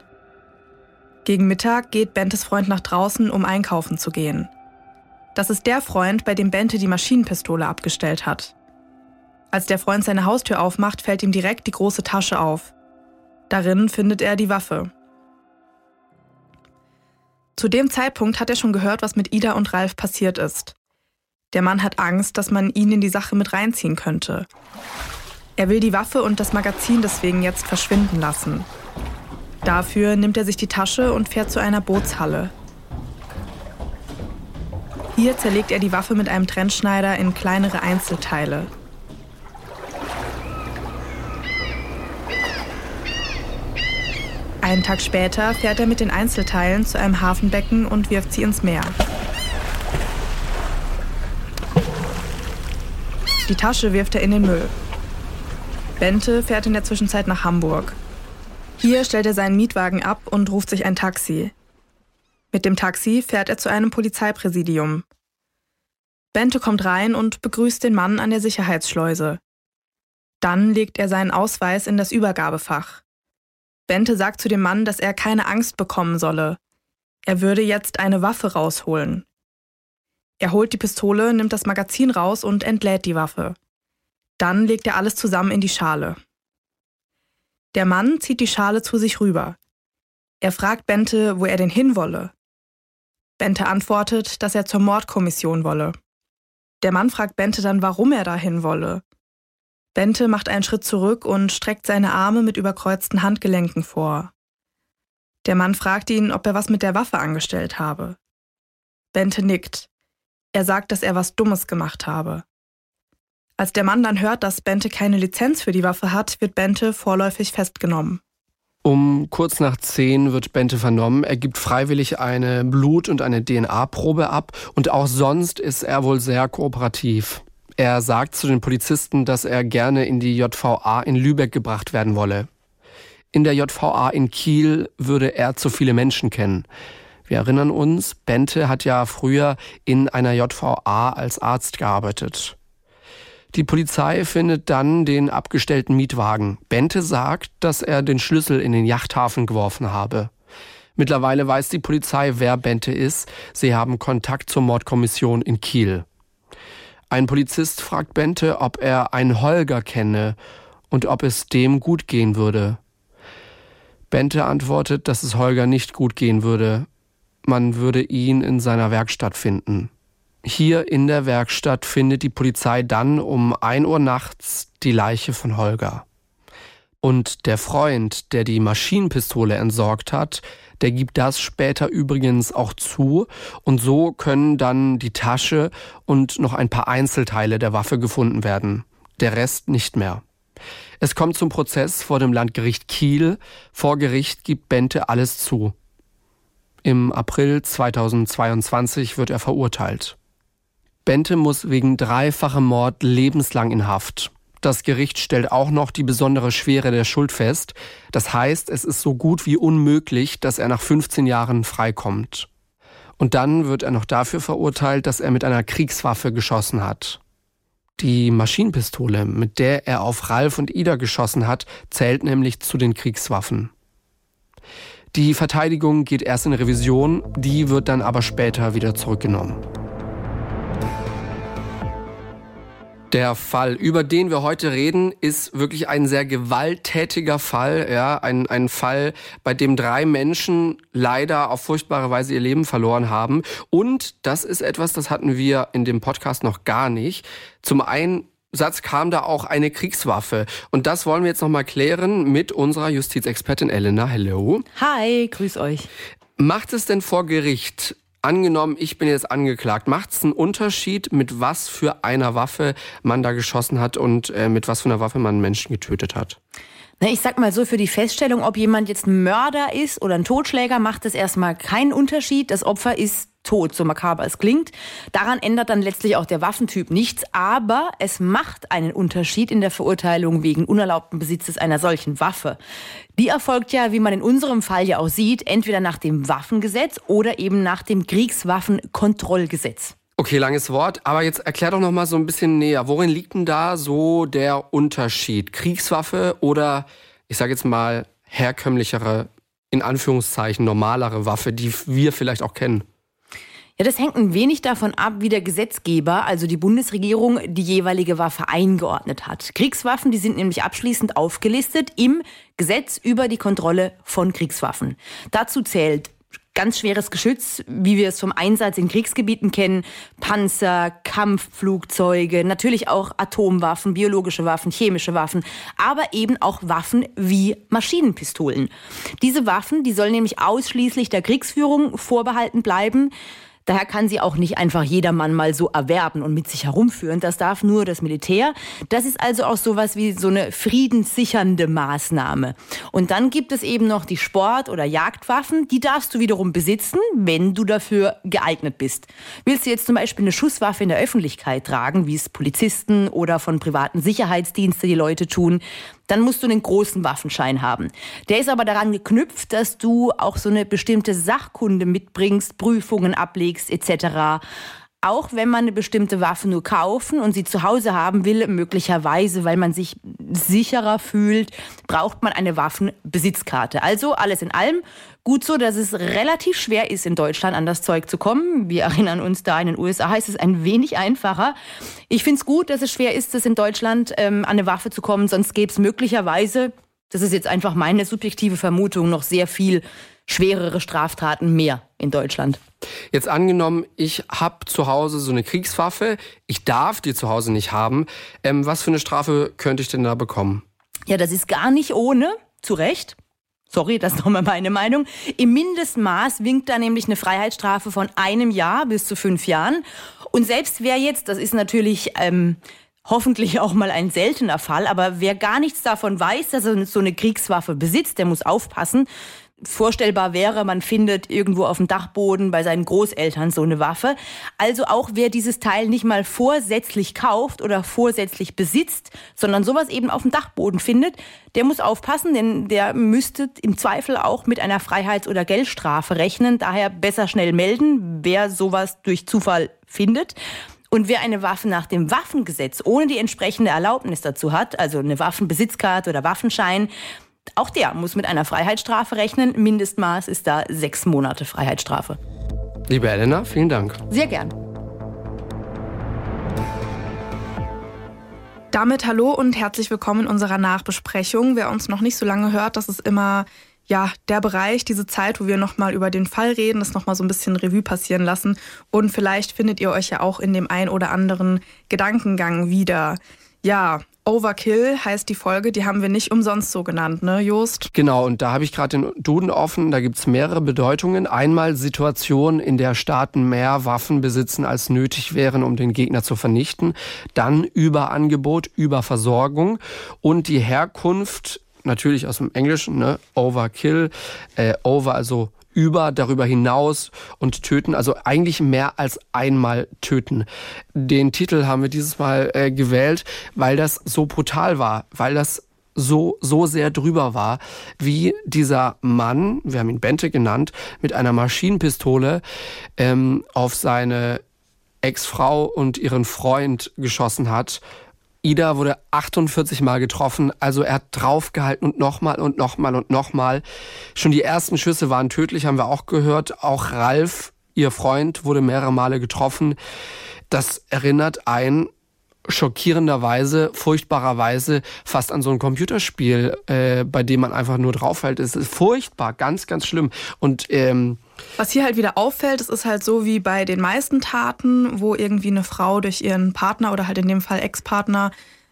Gegen Mittag geht Bentes Freund nach draußen, um einkaufen zu gehen. Das ist der Freund, bei dem Bente die Maschinenpistole abgestellt hat. Als der Freund seine Haustür aufmacht, fällt ihm direkt die große Tasche auf. Darin findet er die Waffe. Zu dem Zeitpunkt hat er schon gehört, was mit Ida und Ralf passiert ist. Der Mann hat Angst, dass man ihn in die Sache mit reinziehen könnte. Er will die Waffe und das Magazin deswegen jetzt verschwinden lassen. Dafür nimmt er sich die Tasche und fährt zu einer Bootshalle. Hier zerlegt er die Waffe mit einem Trennschneider in kleinere Einzelteile. Einen Tag später fährt er mit den Einzelteilen zu einem Hafenbecken und wirft sie ins Meer. Die Tasche wirft er in den Müll. Bente fährt in der Zwischenzeit nach Hamburg. Hier stellt er seinen Mietwagen ab und ruft sich ein Taxi. Mit dem Taxi fährt er zu einem Polizeipräsidium. Bente kommt rein und begrüßt den Mann an der Sicherheitsschleuse. Dann legt er seinen Ausweis in das Übergabefach. Bente sagt zu dem Mann, dass er keine Angst bekommen solle. Er würde jetzt eine Waffe rausholen. Er holt die Pistole, nimmt das Magazin raus und entlädt die Waffe. Dann legt er alles zusammen in die Schale. Der Mann zieht die Schale zu sich rüber. Er fragt Bente, wo er denn hinwolle. Bente antwortet, dass er zur Mordkommission wolle. Der Mann fragt Bente dann, warum er dahin wolle. Bente macht einen Schritt zurück und streckt seine Arme mit überkreuzten Handgelenken vor. Der Mann fragt ihn, ob er was mit der Waffe angestellt habe. Bente nickt. Er sagt, dass er was Dummes gemacht habe. Als der Mann dann hört, dass Bente keine Lizenz für die Waffe hat, wird Bente vorläufig festgenommen. Um kurz nach zehn wird Bente vernommen. Er gibt freiwillig eine Blut- und eine DNA-Probe ab und auch sonst ist er wohl sehr kooperativ. Er sagt zu den Polizisten, dass er gerne in die JVA in Lübeck gebracht werden wolle. In der JVA in Kiel würde er zu viele Menschen kennen. Wir erinnern uns, Bente hat ja früher in einer JVA als Arzt gearbeitet. Die Polizei findet dann den abgestellten Mietwagen. Bente sagt, dass er den Schlüssel in den Yachthafen geworfen habe. Mittlerweile weiß die Polizei, wer Bente ist. Sie haben Kontakt zur Mordkommission in Kiel. Ein Polizist fragt Bente, ob er einen Holger kenne und ob es dem gut gehen würde. Bente antwortet, dass es Holger nicht gut gehen würde. Man würde ihn in seiner Werkstatt finden. Hier in der Werkstatt findet die Polizei dann um ein Uhr nachts die Leiche von Holger. Und der Freund, der die Maschinenpistole entsorgt hat, der gibt das später übrigens auch zu. Und so können dann die Tasche und noch ein paar Einzelteile der Waffe gefunden werden. Der Rest nicht mehr. Es kommt zum Prozess vor dem Landgericht Kiel. Vor Gericht gibt Bente alles zu. Im April 2022 wird er verurteilt. Bente muss wegen dreifachem Mord lebenslang in Haft. Das Gericht stellt auch noch die besondere Schwere der Schuld fest. Das heißt, es ist so gut wie unmöglich, dass er nach 15 Jahren freikommt. Und dann wird er noch dafür verurteilt, dass er mit einer Kriegswaffe geschossen hat. Die Maschinenpistole, mit der er auf Ralf und Ida geschossen hat, zählt nämlich zu den Kriegswaffen. Die Verteidigung geht erst in Revision, die wird dann aber später wieder zurückgenommen. Der Fall, über den wir heute reden, ist wirklich ein sehr gewalttätiger Fall. Ja, ein, ein Fall, bei dem drei Menschen leider auf furchtbare Weise ihr Leben verloren haben. Und das ist etwas, das hatten wir in dem Podcast noch gar nicht. Zum einen Satz kam da auch eine Kriegswaffe. Und das wollen wir jetzt nochmal klären mit unserer Justizexpertin Elena. Hello. Hi, grüß euch. Macht es denn vor Gericht Angenommen, ich bin jetzt angeklagt. Macht es einen Unterschied, mit was für einer Waffe man da geschossen hat und äh, mit was für einer Waffe man Menschen getötet hat? Ich sag mal so, für die Feststellung, ob jemand jetzt ein Mörder ist oder ein Totschläger, macht es erstmal keinen Unterschied. Das Opfer ist tot, so makaber es klingt. Daran ändert dann letztlich auch der Waffentyp nichts, aber es macht einen Unterschied in der Verurteilung wegen unerlaubten Besitzes einer solchen Waffe. Die erfolgt ja, wie man in unserem Fall ja auch sieht, entweder nach dem Waffengesetz oder eben nach dem Kriegswaffenkontrollgesetz. Okay, langes Wort, aber jetzt erklär doch noch mal so ein bisschen näher. Worin liegt denn da so der Unterschied? Kriegswaffe oder ich sage jetzt mal herkömmlichere, in Anführungszeichen normalere Waffe, die wir vielleicht auch kennen? Ja, das hängt ein wenig davon ab, wie der Gesetzgeber, also die Bundesregierung, die jeweilige Waffe eingeordnet hat. Kriegswaffen, die sind nämlich abschließend aufgelistet im Gesetz über die Kontrolle von Kriegswaffen. Dazu zählt ganz schweres Geschütz, wie wir es vom Einsatz in Kriegsgebieten kennen, Panzer, Kampfflugzeuge, natürlich auch Atomwaffen, biologische Waffen, chemische Waffen, aber eben auch Waffen wie Maschinenpistolen. Diese Waffen, die sollen nämlich ausschließlich der Kriegsführung vorbehalten bleiben. Daher kann sie auch nicht einfach jedermann mal so erwerben und mit sich herumführen. Das darf nur das Militär. Das ist also auch sowas wie so eine friedenssichernde Maßnahme. Und dann gibt es eben noch die Sport- oder Jagdwaffen. Die darfst du wiederum besitzen, wenn du dafür geeignet bist. Willst du jetzt zum Beispiel eine Schusswaffe in der Öffentlichkeit tragen, wie es Polizisten oder von privaten Sicherheitsdiensten die Leute tun, dann musst du einen großen Waffenschein haben. Der ist aber daran geknüpft, dass du auch so eine bestimmte Sachkunde mitbringst, Prüfungen ablegst etc auch wenn man eine bestimmte Waffe nur kaufen und sie zu Hause haben will, möglicherweise, weil man sich sicherer fühlt, braucht man eine Waffenbesitzkarte. Also alles in allem gut so, dass es relativ schwer ist, in Deutschland an das Zeug zu kommen. Wir erinnern uns da, in den USA ist es ein wenig einfacher. Ich finde es gut, dass es schwer ist, es in Deutschland ähm, an eine Waffe zu kommen, sonst gäbe es möglicherweise, das ist jetzt einfach meine subjektive Vermutung, noch sehr viel schwerere Straftaten mehr in Deutschland. Jetzt angenommen, ich habe zu Hause so eine Kriegswaffe, ich darf die zu Hause nicht haben. Ähm, was für eine Strafe könnte ich denn da bekommen? Ja, das ist gar nicht ohne, zu Recht. Sorry, das ist nochmal meine Meinung. Im Mindestmaß winkt da nämlich eine Freiheitsstrafe von einem Jahr bis zu fünf Jahren. Und selbst wer jetzt, das ist natürlich ähm, hoffentlich auch mal ein seltener Fall, aber wer gar nichts davon weiß, dass er so eine Kriegswaffe besitzt, der muss aufpassen vorstellbar wäre, man findet irgendwo auf dem Dachboden bei seinen Großeltern so eine Waffe. Also auch wer dieses Teil nicht mal vorsätzlich kauft oder vorsätzlich besitzt, sondern sowas eben auf dem Dachboden findet, der muss aufpassen, denn der müsste im Zweifel auch mit einer Freiheits- oder Geldstrafe rechnen. Daher besser schnell melden, wer sowas durch Zufall findet. Und wer eine Waffe nach dem Waffengesetz ohne die entsprechende Erlaubnis dazu hat, also eine Waffenbesitzkarte oder Waffenschein, auch der muss mit einer Freiheitsstrafe rechnen. Mindestmaß ist da sechs Monate Freiheitsstrafe. Liebe Elena, vielen Dank. Sehr gern. Damit hallo und herzlich willkommen in unserer Nachbesprechung. Wer uns noch nicht so lange hört, das ist immer ja, der Bereich, diese Zeit, wo wir nochmal über den Fall reden, das nochmal so ein bisschen Revue passieren lassen. Und vielleicht findet ihr euch ja auch in dem ein oder anderen Gedankengang wieder. Ja, Overkill heißt die Folge, die haben wir nicht umsonst so genannt, ne, Jost? Genau, und da habe ich gerade den Duden offen, da gibt es mehrere Bedeutungen. Einmal Situation, in der Staaten mehr Waffen besitzen, als nötig wären, um den Gegner zu vernichten. Dann Überangebot, Überversorgung und die Herkunft natürlich aus dem Englischen, ne? Overkill, äh, over also über, darüber hinaus und töten, also eigentlich mehr als einmal töten. Den Titel haben wir dieses Mal äh, gewählt, weil das so brutal war, weil das so, so sehr drüber war, wie dieser Mann, wir haben ihn Bente genannt, mit einer Maschinenpistole ähm, auf seine Ex-Frau und ihren Freund geschossen hat Ida wurde 48 Mal getroffen, also er hat draufgehalten und nochmal und nochmal und nochmal. Schon die ersten Schüsse waren tödlich, haben wir auch gehört. Auch Ralf, ihr Freund, wurde mehrere Male getroffen. Das erinnert ein schockierenderweise, furchtbarerweise fast an so ein Computerspiel, äh, bei dem man einfach nur draufhält. Es ist furchtbar, ganz, ganz schlimm. Und ähm, was hier halt wieder auffällt, es ist halt so wie bei den meisten Taten, wo irgendwie eine Frau durch ihren Partner oder halt in dem Fall Ex-Partner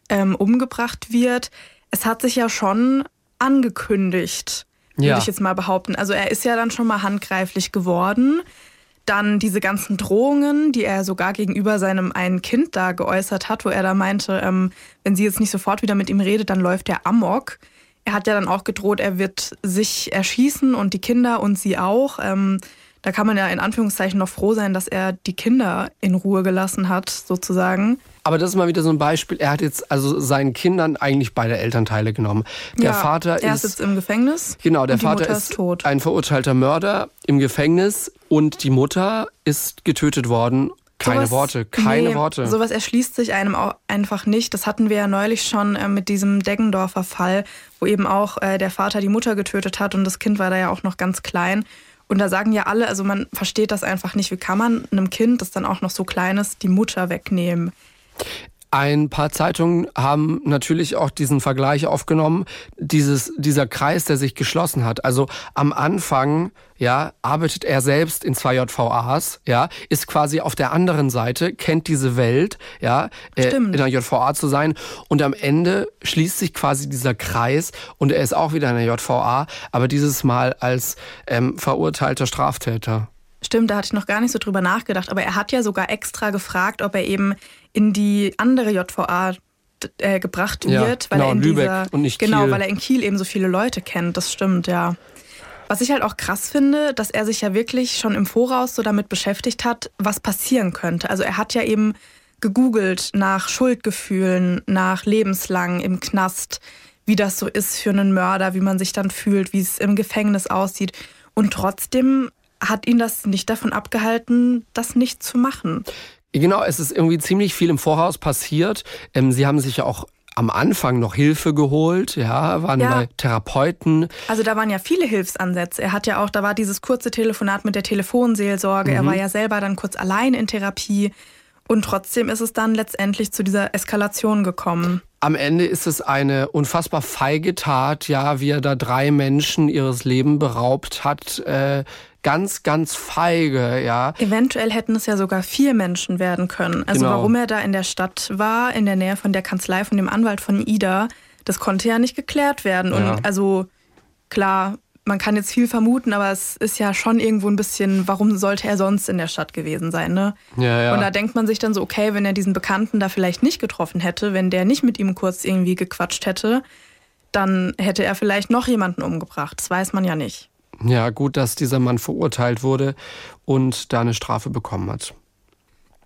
ähm, umgebracht wird. Es hat sich ja schon angekündigt, würde ja. ich jetzt mal behaupten. Also er ist ja dann schon mal handgreiflich geworden. Dann diese ganzen Drohungen, die er sogar gegenüber seinem einen Kind da geäußert hat, wo er da meinte, ähm, wenn sie jetzt nicht sofort wieder mit ihm redet, dann läuft er amok. er hat ja dann auch gedroht, er wird sich erschießen und die Kinder und sie auch. Ähm, da kann man ja in Anführungszeichen noch froh sein, dass er die Kinder in Ruhe gelassen hat, sozusagen. Aber das ist mal wieder so ein Beispiel. Er hat jetzt also seinen Kindern eigentlich beide Elternteile genommen. Der ja, Vater er ist jetzt im Gefängnis. Genau, der Vater ist, ist tot. ein verurteilter Mörder im Gefängnis und die Mutter ist getötet worden keine sowas, Worte, keine nee, Worte. Sowas erschließt sich einem auch einfach nicht. Das hatten wir ja neulich schon äh, mit diesem Deggendorfer Fall, wo eben auch äh, der Vater die Mutter getötet hat und das Kind war da ja auch noch ganz klein. Und da sagen ja alle, also man versteht das einfach nicht. Wie kann man einem Kind, das dann auch noch so klein ist, die Mutter wegnehmen? Ein paar Zeitungen haben natürlich auch diesen Vergleich aufgenommen, dieses, dieser Kreis, der sich geschlossen hat. Also am Anfang, ja, arbeitet er selbst in zwei JVAs, ja, ist quasi auf der anderen Seite, kennt diese Welt, ja, äh, in der JVA zu sein. Und am Ende schließt sich quasi dieser Kreis und er ist auch wieder in der JVA, aber dieses Mal als ähm, verurteilter Straftäter. Stimmt, da hatte ich noch gar nicht so drüber nachgedacht, aber er hat ja sogar extra gefragt, ob er eben in die andere JVA äh, gebracht wird, ja, weil genau, er in Lübeck dieser, und nicht genau, Kiel. weil er in Kiel eben so viele Leute kennt. Das stimmt, ja. Was ich halt auch krass finde, dass er sich ja wirklich schon im Voraus so damit beschäftigt hat, was passieren könnte. Also er hat ja eben gegoogelt nach Schuldgefühlen, nach lebenslang im Knast, wie das so ist für einen Mörder, wie man sich dann fühlt, wie es im Gefängnis aussieht. Und trotzdem hat ihn das nicht davon abgehalten, das nicht zu machen. Genau, es ist irgendwie ziemlich viel im Voraus passiert. Ähm, Sie haben sich ja auch am Anfang noch Hilfe geholt, ja, waren ja. bei Therapeuten. Also da waren ja viele Hilfsansätze. Er hat ja auch, da war dieses kurze Telefonat mit der Telefonseelsorge. Mhm. Er war ja selber dann kurz allein in Therapie. Und trotzdem ist es dann letztendlich zu dieser Eskalation gekommen. Am Ende ist es eine unfassbar feige Tat, ja, wie er da drei Menschen ihres Lebens beraubt hat. Äh, ganz, ganz feige, ja. Eventuell hätten es ja sogar vier Menschen werden können. Also genau. warum er da in der Stadt war, in der Nähe von der Kanzlei von dem Anwalt von Ida, das konnte ja nicht geklärt werden. Ja. Und also klar, man kann jetzt viel vermuten, aber es ist ja schon irgendwo ein bisschen, warum sollte er sonst in der Stadt gewesen sein, ne? Ja, ja. Und da denkt man sich dann so, okay, wenn er diesen Bekannten da vielleicht nicht getroffen hätte, wenn der nicht mit ihm kurz irgendwie gequatscht hätte, dann hätte er vielleicht noch jemanden umgebracht. Das weiß man ja nicht. Ja, gut, dass dieser Mann verurteilt wurde und da eine Strafe bekommen hat.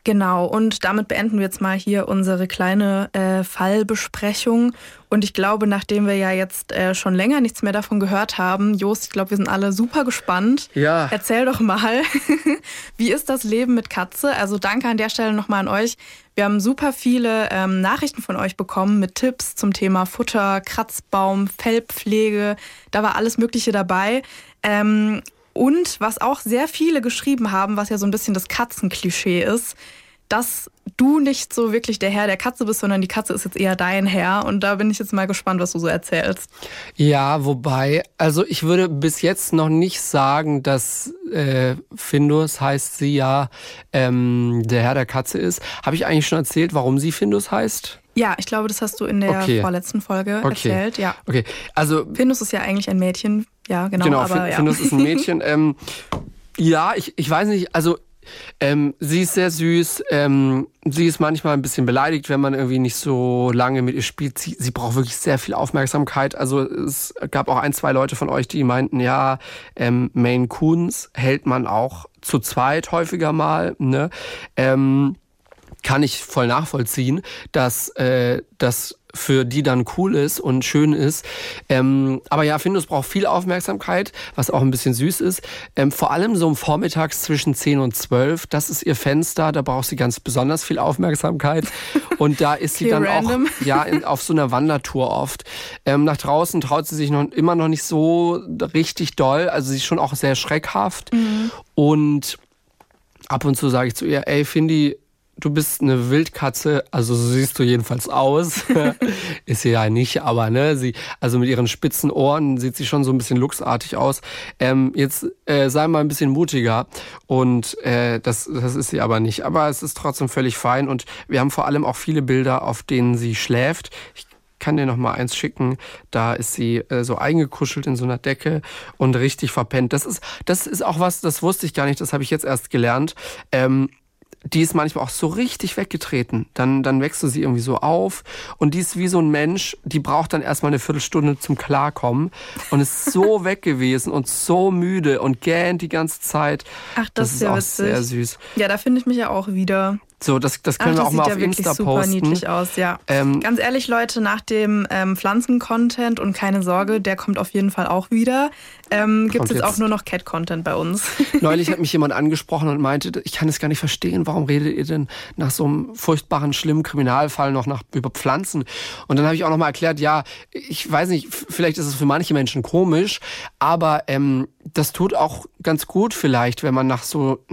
Genau, und damit beenden wir jetzt mal hier unsere kleine äh, Fallbesprechung. Und ich glaube, nachdem wir ja jetzt äh, schon länger nichts mehr davon gehört haben, Jost, ich glaube, wir sind alle super gespannt. Ja. Erzähl doch mal, wie ist das Leben mit Katze? Also danke an der Stelle nochmal an euch. Wir haben super viele ähm, Nachrichten von euch bekommen mit Tipps zum Thema Futter, Kratzbaum, Fellpflege. Da war alles Mögliche dabei. Ähm, und was auch sehr viele geschrieben haben, was ja so ein bisschen das Katzenklischee ist, dass du nicht so wirklich der Herr der Katze bist, sondern die Katze ist jetzt eher dein Herr. Und da bin ich jetzt mal gespannt, was du so erzählst. Ja, wobei, also ich würde bis jetzt noch nicht sagen, dass äh, Findus heißt sie ja ähm, der Herr der Katze ist. Habe ich eigentlich schon erzählt, warum sie Findus heißt? Ja, ich glaube, das hast du in der okay. vorletzten Folge okay. erzählt. Ja. Okay, also Findus ist ja eigentlich ein Mädchen. Ja, genau. Genau, aber, Findus ja. ist ein Mädchen. ähm, ja, ich, ich weiß nicht, also ähm, sie ist sehr süß. Ähm, sie ist manchmal ein bisschen beleidigt, wenn man irgendwie nicht so lange mit ihr spielt. Sie, sie braucht wirklich sehr viel Aufmerksamkeit. Also es gab auch ein, zwei Leute von euch, die meinten, ja, ähm, Maine Coons hält man auch zu zweit häufiger mal. Ne? Ähm, kann ich voll nachvollziehen, dass äh, das für die dann cool ist und schön ist. Ähm, aber ja, Findus braucht viel Aufmerksamkeit, was auch ein bisschen süß ist. Ähm, vor allem so Vormittags zwischen 10 und 12, das ist ihr Fenster, da braucht sie ganz besonders viel Aufmerksamkeit. Und da ist sie dann random. auch ja, in, auf so einer Wandertour oft. Ähm, nach draußen traut sie sich noch immer noch nicht so richtig doll. Also sie ist schon auch sehr schreckhaft. Mhm. Und ab und zu sage ich zu ihr, ey, Findi, du bist eine Wildkatze, also so siehst du jedenfalls aus. ist sie ja nicht, aber ne, sie, also mit ihren spitzen Ohren sieht sie schon so ein bisschen luchsartig aus. Ähm, jetzt äh, sei mal ein bisschen mutiger und äh, das, das ist sie aber nicht. Aber es ist trotzdem völlig fein und wir haben vor allem auch viele Bilder, auf denen sie schläft. Ich kann dir noch mal eins schicken. Da ist sie äh, so eingekuschelt in so einer Decke und richtig verpennt. Das ist, das ist auch was, das wusste ich gar nicht. Das habe ich jetzt erst gelernt. Ähm, die ist manchmal auch so richtig weggetreten. Dann, dann wächst du sie irgendwie so auf und die ist wie so ein Mensch, die braucht dann erstmal eine Viertelstunde zum Klarkommen und ist so weg gewesen und so müde und gähnt die ganze Zeit. Ach, das, das ist ja auch witzig. sehr süß. Ja, da finde ich mich ja auch wieder. So, das, das können Ach, das wir auch mal auf ja Insta super posten. super niedlich aus, ja. Ähm, Ganz ehrlich, Leute, nach dem ähm, Pflanzen-Content und keine Sorge, der kommt auf jeden Fall auch wieder, ähm, gibt es jetzt, jetzt auch nur noch Cat-Content bei uns. Neulich hat mich jemand angesprochen und meinte, ich kann es gar nicht verstehen, warum redet ihr denn nach so einem furchtbaren, schlimmen Kriminalfall noch nach, über Pflanzen? Und dann habe ich auch noch mal erklärt, ja, ich weiß nicht, vielleicht ist es für manche Menschen komisch, aber ähm, das tut auch ganz gut vielleicht, wenn man nach so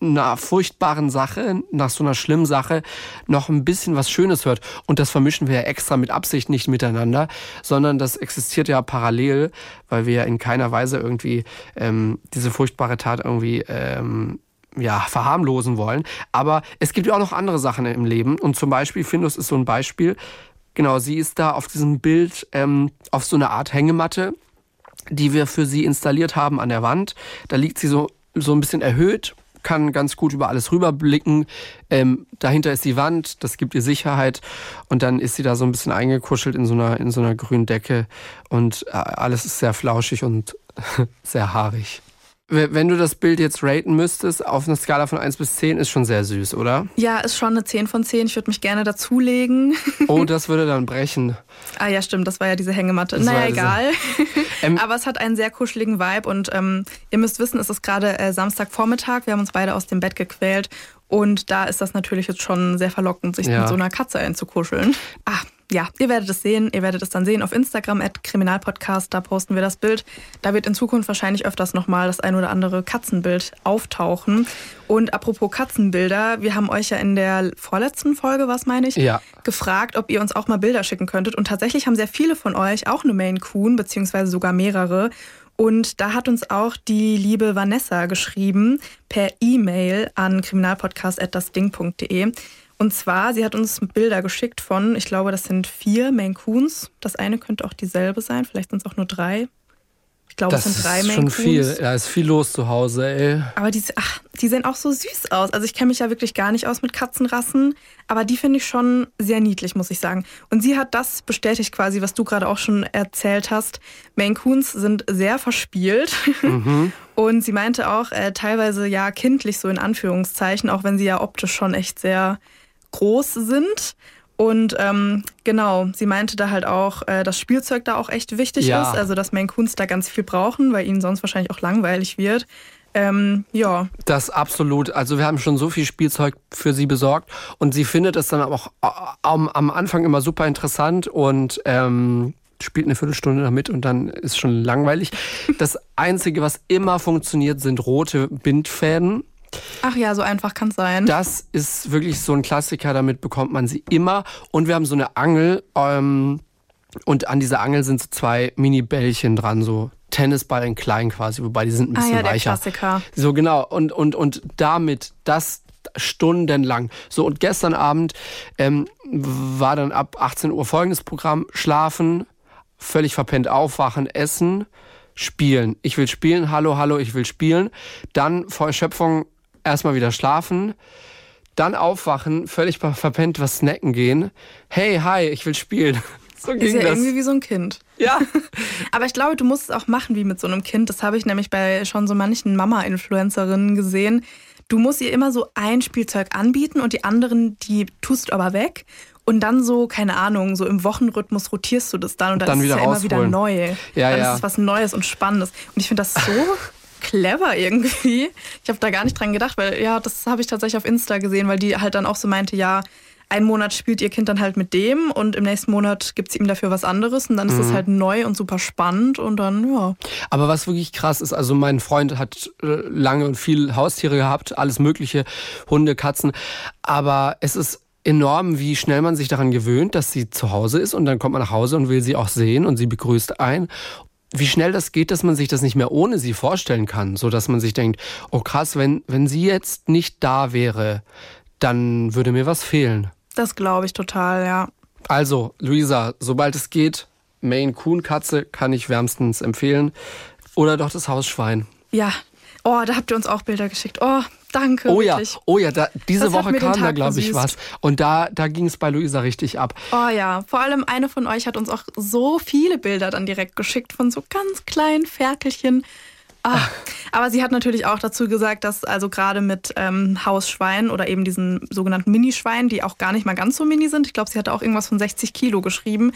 einer furchtbaren Sache, nach so einer schlimmen Sache noch ein bisschen was Schönes hört. Und das vermischen wir ja extra mit Absicht nicht miteinander, sondern das existiert ja parallel, weil wir ja in keiner Weise irgendwie ähm, diese furchtbare Tat irgendwie ähm, ja, verharmlosen wollen. Aber es gibt ja auch noch andere Sachen im Leben. Und zum Beispiel, Findus ist so ein Beispiel. Genau, sie ist da auf diesem Bild ähm, auf so einer Art Hängematte, die wir für sie installiert haben an der Wand. Da liegt sie so, so ein bisschen erhöht kann ganz gut über alles rüberblicken. Ähm, dahinter ist die Wand, das gibt ihr Sicherheit. Und dann ist sie da so ein bisschen eingekuschelt in so einer, in so einer grünen Decke. Und äh, alles ist sehr flauschig und sehr haarig. Wenn du das Bild jetzt raten müsstest, auf einer Skala von 1 bis 10, ist schon sehr süß, oder? Ja, ist schon eine 10 von 10. Ich würde mich gerne dazulegen. Oh, das würde dann brechen. ah ja, stimmt, das war ja diese Hängematte. Das naja, egal. ähm, Aber es hat einen sehr kuscheligen Vibe und ähm, ihr müsst wissen, es ist gerade äh, Samstagvormittag. Wir haben uns beide aus dem Bett gequält und da ist das natürlich jetzt schon sehr verlockend, sich ja. mit so einer Katze einzukuscheln. Ah, ja, ihr werdet es sehen. Ihr werdet es dann sehen auf Instagram at Kriminalpodcast. Da posten wir das Bild. Da wird in Zukunft wahrscheinlich öfters nochmal das ein oder andere Katzenbild auftauchen. Und apropos Katzenbilder, wir haben euch ja in der vorletzten Folge, was meine ich, ja. gefragt, ob ihr uns auch mal Bilder schicken könntet. Und tatsächlich haben sehr viele von euch auch eine Maine Coon, beziehungsweise sogar mehrere. Und da hat uns auch die liebe Vanessa geschrieben per E-Mail an kriminalpodcast.dasding.de. Und zwar, sie hat uns Bilder geschickt von, ich glaube, das sind vier Maine Coons. Das eine könnte auch dieselbe sein, vielleicht sind es auch nur drei. Ich glaube, das es sind drei Maine Coons. Das ist schon viel, da ist viel los zu Hause, ey. Aber die, ach, die sehen auch so süß aus. Also ich kenne mich ja wirklich gar nicht aus mit Katzenrassen, aber die finde ich schon sehr niedlich, muss ich sagen. Und sie hat das bestätigt quasi, was du gerade auch schon erzählt hast. Maine Coons sind sehr verspielt. Mhm. Und sie meinte auch äh, teilweise ja kindlich so in Anführungszeichen, auch wenn sie ja optisch schon echt sehr groß sind. Und ähm, genau, sie meinte da halt auch, äh, dass Spielzeug da auch echt wichtig ja. ist. Also, dass Maine Coons da ganz viel brauchen, weil ihnen sonst wahrscheinlich auch langweilig wird. Ähm, ja. Das absolut. Also wir haben schon so viel Spielzeug für sie besorgt und sie findet es dann auch am, am Anfang immer super interessant und ähm, spielt eine Viertelstunde damit und dann ist schon langweilig. Das Einzige, was immer funktioniert, sind rote Bindfäden. Ach ja, so einfach kann es sein. Das ist wirklich so ein Klassiker, damit bekommt man sie immer. Und wir haben so eine Angel ähm, und an dieser Angel sind so zwei Mini-Bällchen dran, so Tennisball in klein quasi, wobei die sind ein bisschen ah, ja, der weicher. Klassiker. So genau. Und, und, und damit das stundenlang. So, und gestern Abend ähm, war dann ab 18 Uhr folgendes Programm: Schlafen, völlig verpennt aufwachen, essen, spielen. Ich will spielen, hallo, hallo, ich will spielen. Dann vor Erschöpfung erstmal wieder schlafen, dann aufwachen, völlig verpennt was snacken gehen. Hey, hi, ich will spielen. So ging ist ja das. irgendwie wie so ein Kind. Ja. Aber ich glaube, du musst es auch machen wie mit so einem Kind. Das habe ich nämlich bei schon so manchen Mama-Influencerinnen gesehen. Du musst ihr immer so ein Spielzeug anbieten und die anderen, die tust du aber weg. Und dann so, keine Ahnung, so im Wochenrhythmus rotierst du das dann und dann, dann ist es ja immer wieder neu. Ja, dann ja. ist es was Neues und Spannendes. Und ich finde das so clever irgendwie. Ich habe da gar nicht dran gedacht, weil ja, das habe ich tatsächlich auf Insta gesehen, weil die halt dann auch so meinte, ja, einen Monat spielt ihr Kind dann halt mit dem und im nächsten Monat gibt es ihm dafür was anderes und dann ist es mhm. halt neu und super spannend und dann, ja. Aber was wirklich krass ist, also mein Freund hat äh, lange und viel Haustiere gehabt, alles mögliche, Hunde, Katzen, aber es ist enorm, wie schnell man sich daran gewöhnt, dass sie zu Hause ist und dann kommt man nach Hause und will sie auch sehen und sie begrüßt ein wie schnell das geht, dass man sich das nicht mehr ohne sie vorstellen kann, so dass man sich denkt, oh krass, wenn wenn sie jetzt nicht da wäre, dann würde mir was fehlen. Das glaube ich total, ja. Also, Luisa, sobald es geht, Maine Coon Katze kann ich wärmstens empfehlen oder doch das Hausschwein. Ja. Oh, da habt ihr uns auch Bilder geschickt. Oh, danke. Oh wirklich. ja, oh ja, da, diese Das Woche kam da, glaube ich, was. Und da, da ging es bei Luisa richtig ab. Oh ja, vor allem eine von euch hat uns auch so viele Bilder dann direkt geschickt von so ganz kleinen Ferkelchen. Ah, aber sie hat natürlich auch dazu gesagt, dass also gerade mit ähm, Hausschweinen oder eben diesen sogenannten Minischweinen, die auch gar nicht mal ganz so mini sind, ich glaube, sie hatte auch irgendwas von 60 Kilo geschrieben,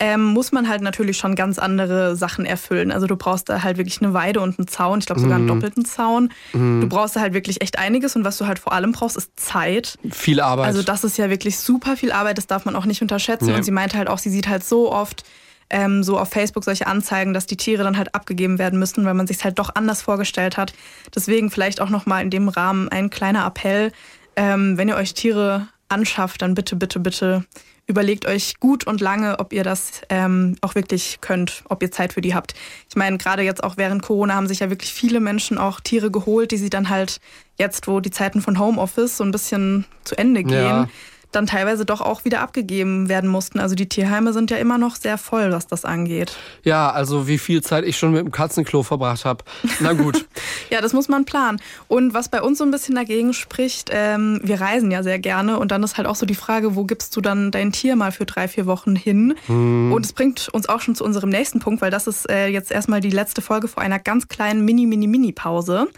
ähm, muss man halt natürlich schon ganz andere Sachen erfüllen. Also du brauchst da halt wirklich eine Weide und einen Zaun, ich glaube sogar einen doppelten Zaun. Du brauchst da halt wirklich echt einiges und was du halt vor allem brauchst, ist Zeit. Viel Arbeit. Also das ist ja wirklich super viel Arbeit, das darf man auch nicht unterschätzen. Nee. Und sie meinte halt auch, sie sieht halt so oft ähm, so auf Facebook solche Anzeigen, dass die Tiere dann halt abgegeben werden müssen, weil man sich halt doch anders vorgestellt hat. Deswegen vielleicht auch nochmal in dem Rahmen ein kleiner Appell. Ähm, wenn ihr euch Tiere anschafft, dann bitte, bitte, bitte überlegt euch gut und lange, ob ihr das ähm, auch wirklich könnt, ob ihr Zeit für die habt. Ich meine, gerade jetzt auch während Corona haben sich ja wirklich viele Menschen auch Tiere geholt, die sie dann halt jetzt, wo die Zeiten von Homeoffice so ein bisschen zu Ende gehen, Ja. Dann teilweise doch auch wieder abgegeben werden mussten. Also die Tierheime sind ja immer noch sehr voll, was das angeht. ja, also wie viel Zeit ich schon mit dem Katzenklo verbracht habe. Na gut. Ja, das muss man planen. Und was bei uns so ein bisschen dagegen spricht, ähm, wir reisen ja sehr gerne und dann ist halt auch so die Frage, wo gibst du dann dein Tier mal für drei, vier Wochen hin? Und es bringt uns auch schon zu unserem nächsten Punkt, weil das ist äh, jetzt erstmal die letzte Folge vor einer ganz kleinen Mini-Mini-Mini-Pause.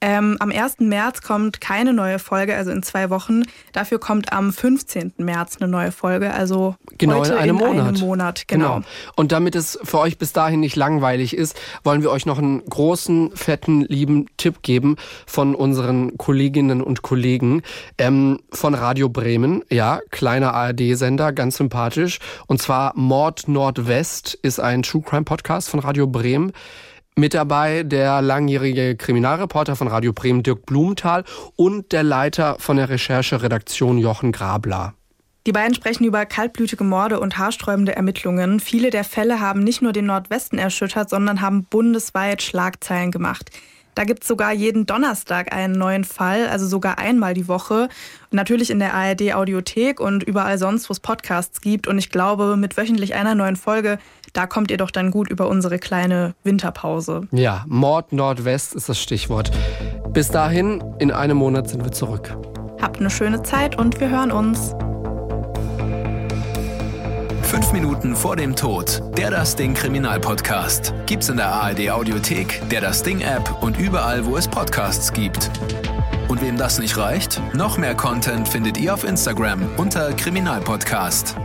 Ähm, am 1. März kommt keine neue Folge, also in zwei Wochen. Dafür kommt am 15. März eine neue Folge, also Genau, heute in einem Monat. einem Monat. Genau. Und damit es für euch bis dahin nicht langweilig ist, wollen wir euch noch einen großen, fetten, lieben Tipp geben von unseren Kolleginnen und Kollegen ähm, von Radio Bremen. Ja, kleiner ARD-Sender, ganz sympathisch. Und zwar Mord Nordwest ist ein True Crime Podcast von Radio Bremen. Mit dabei der langjährige Kriminalreporter von Radio Bremen Dirk Blumenthal und der Leiter von der Rechercheredaktion Jochen Grabler. Die beiden sprechen über kaltblütige Morde und haarsträubende Ermittlungen. Viele der Fälle haben nicht nur den Nordwesten erschüttert, sondern haben bundesweit Schlagzeilen gemacht. Da gibt's sogar jeden Donnerstag einen neuen Fall, also sogar einmal die Woche. Natürlich in der ARD Audiothek und überall sonst, wo es Podcasts gibt. Und ich glaube, mit wöchentlich einer neuen Folge, da kommt ihr doch dann gut über unsere kleine Winterpause. Ja, Mord Nordwest ist das Stichwort. Bis dahin, in einem Monat sind wir zurück. Habt eine schöne Zeit und wir hören uns. Fünf Minuten vor dem Tod. Der Das Ding Kriminalpodcast. Gibt's in der ARD Audiothek, der Das Ding App und überall, wo es Podcasts gibt. Und wem das nicht reicht, noch mehr Content findet ihr auf Instagram unter Kriminalpodcast.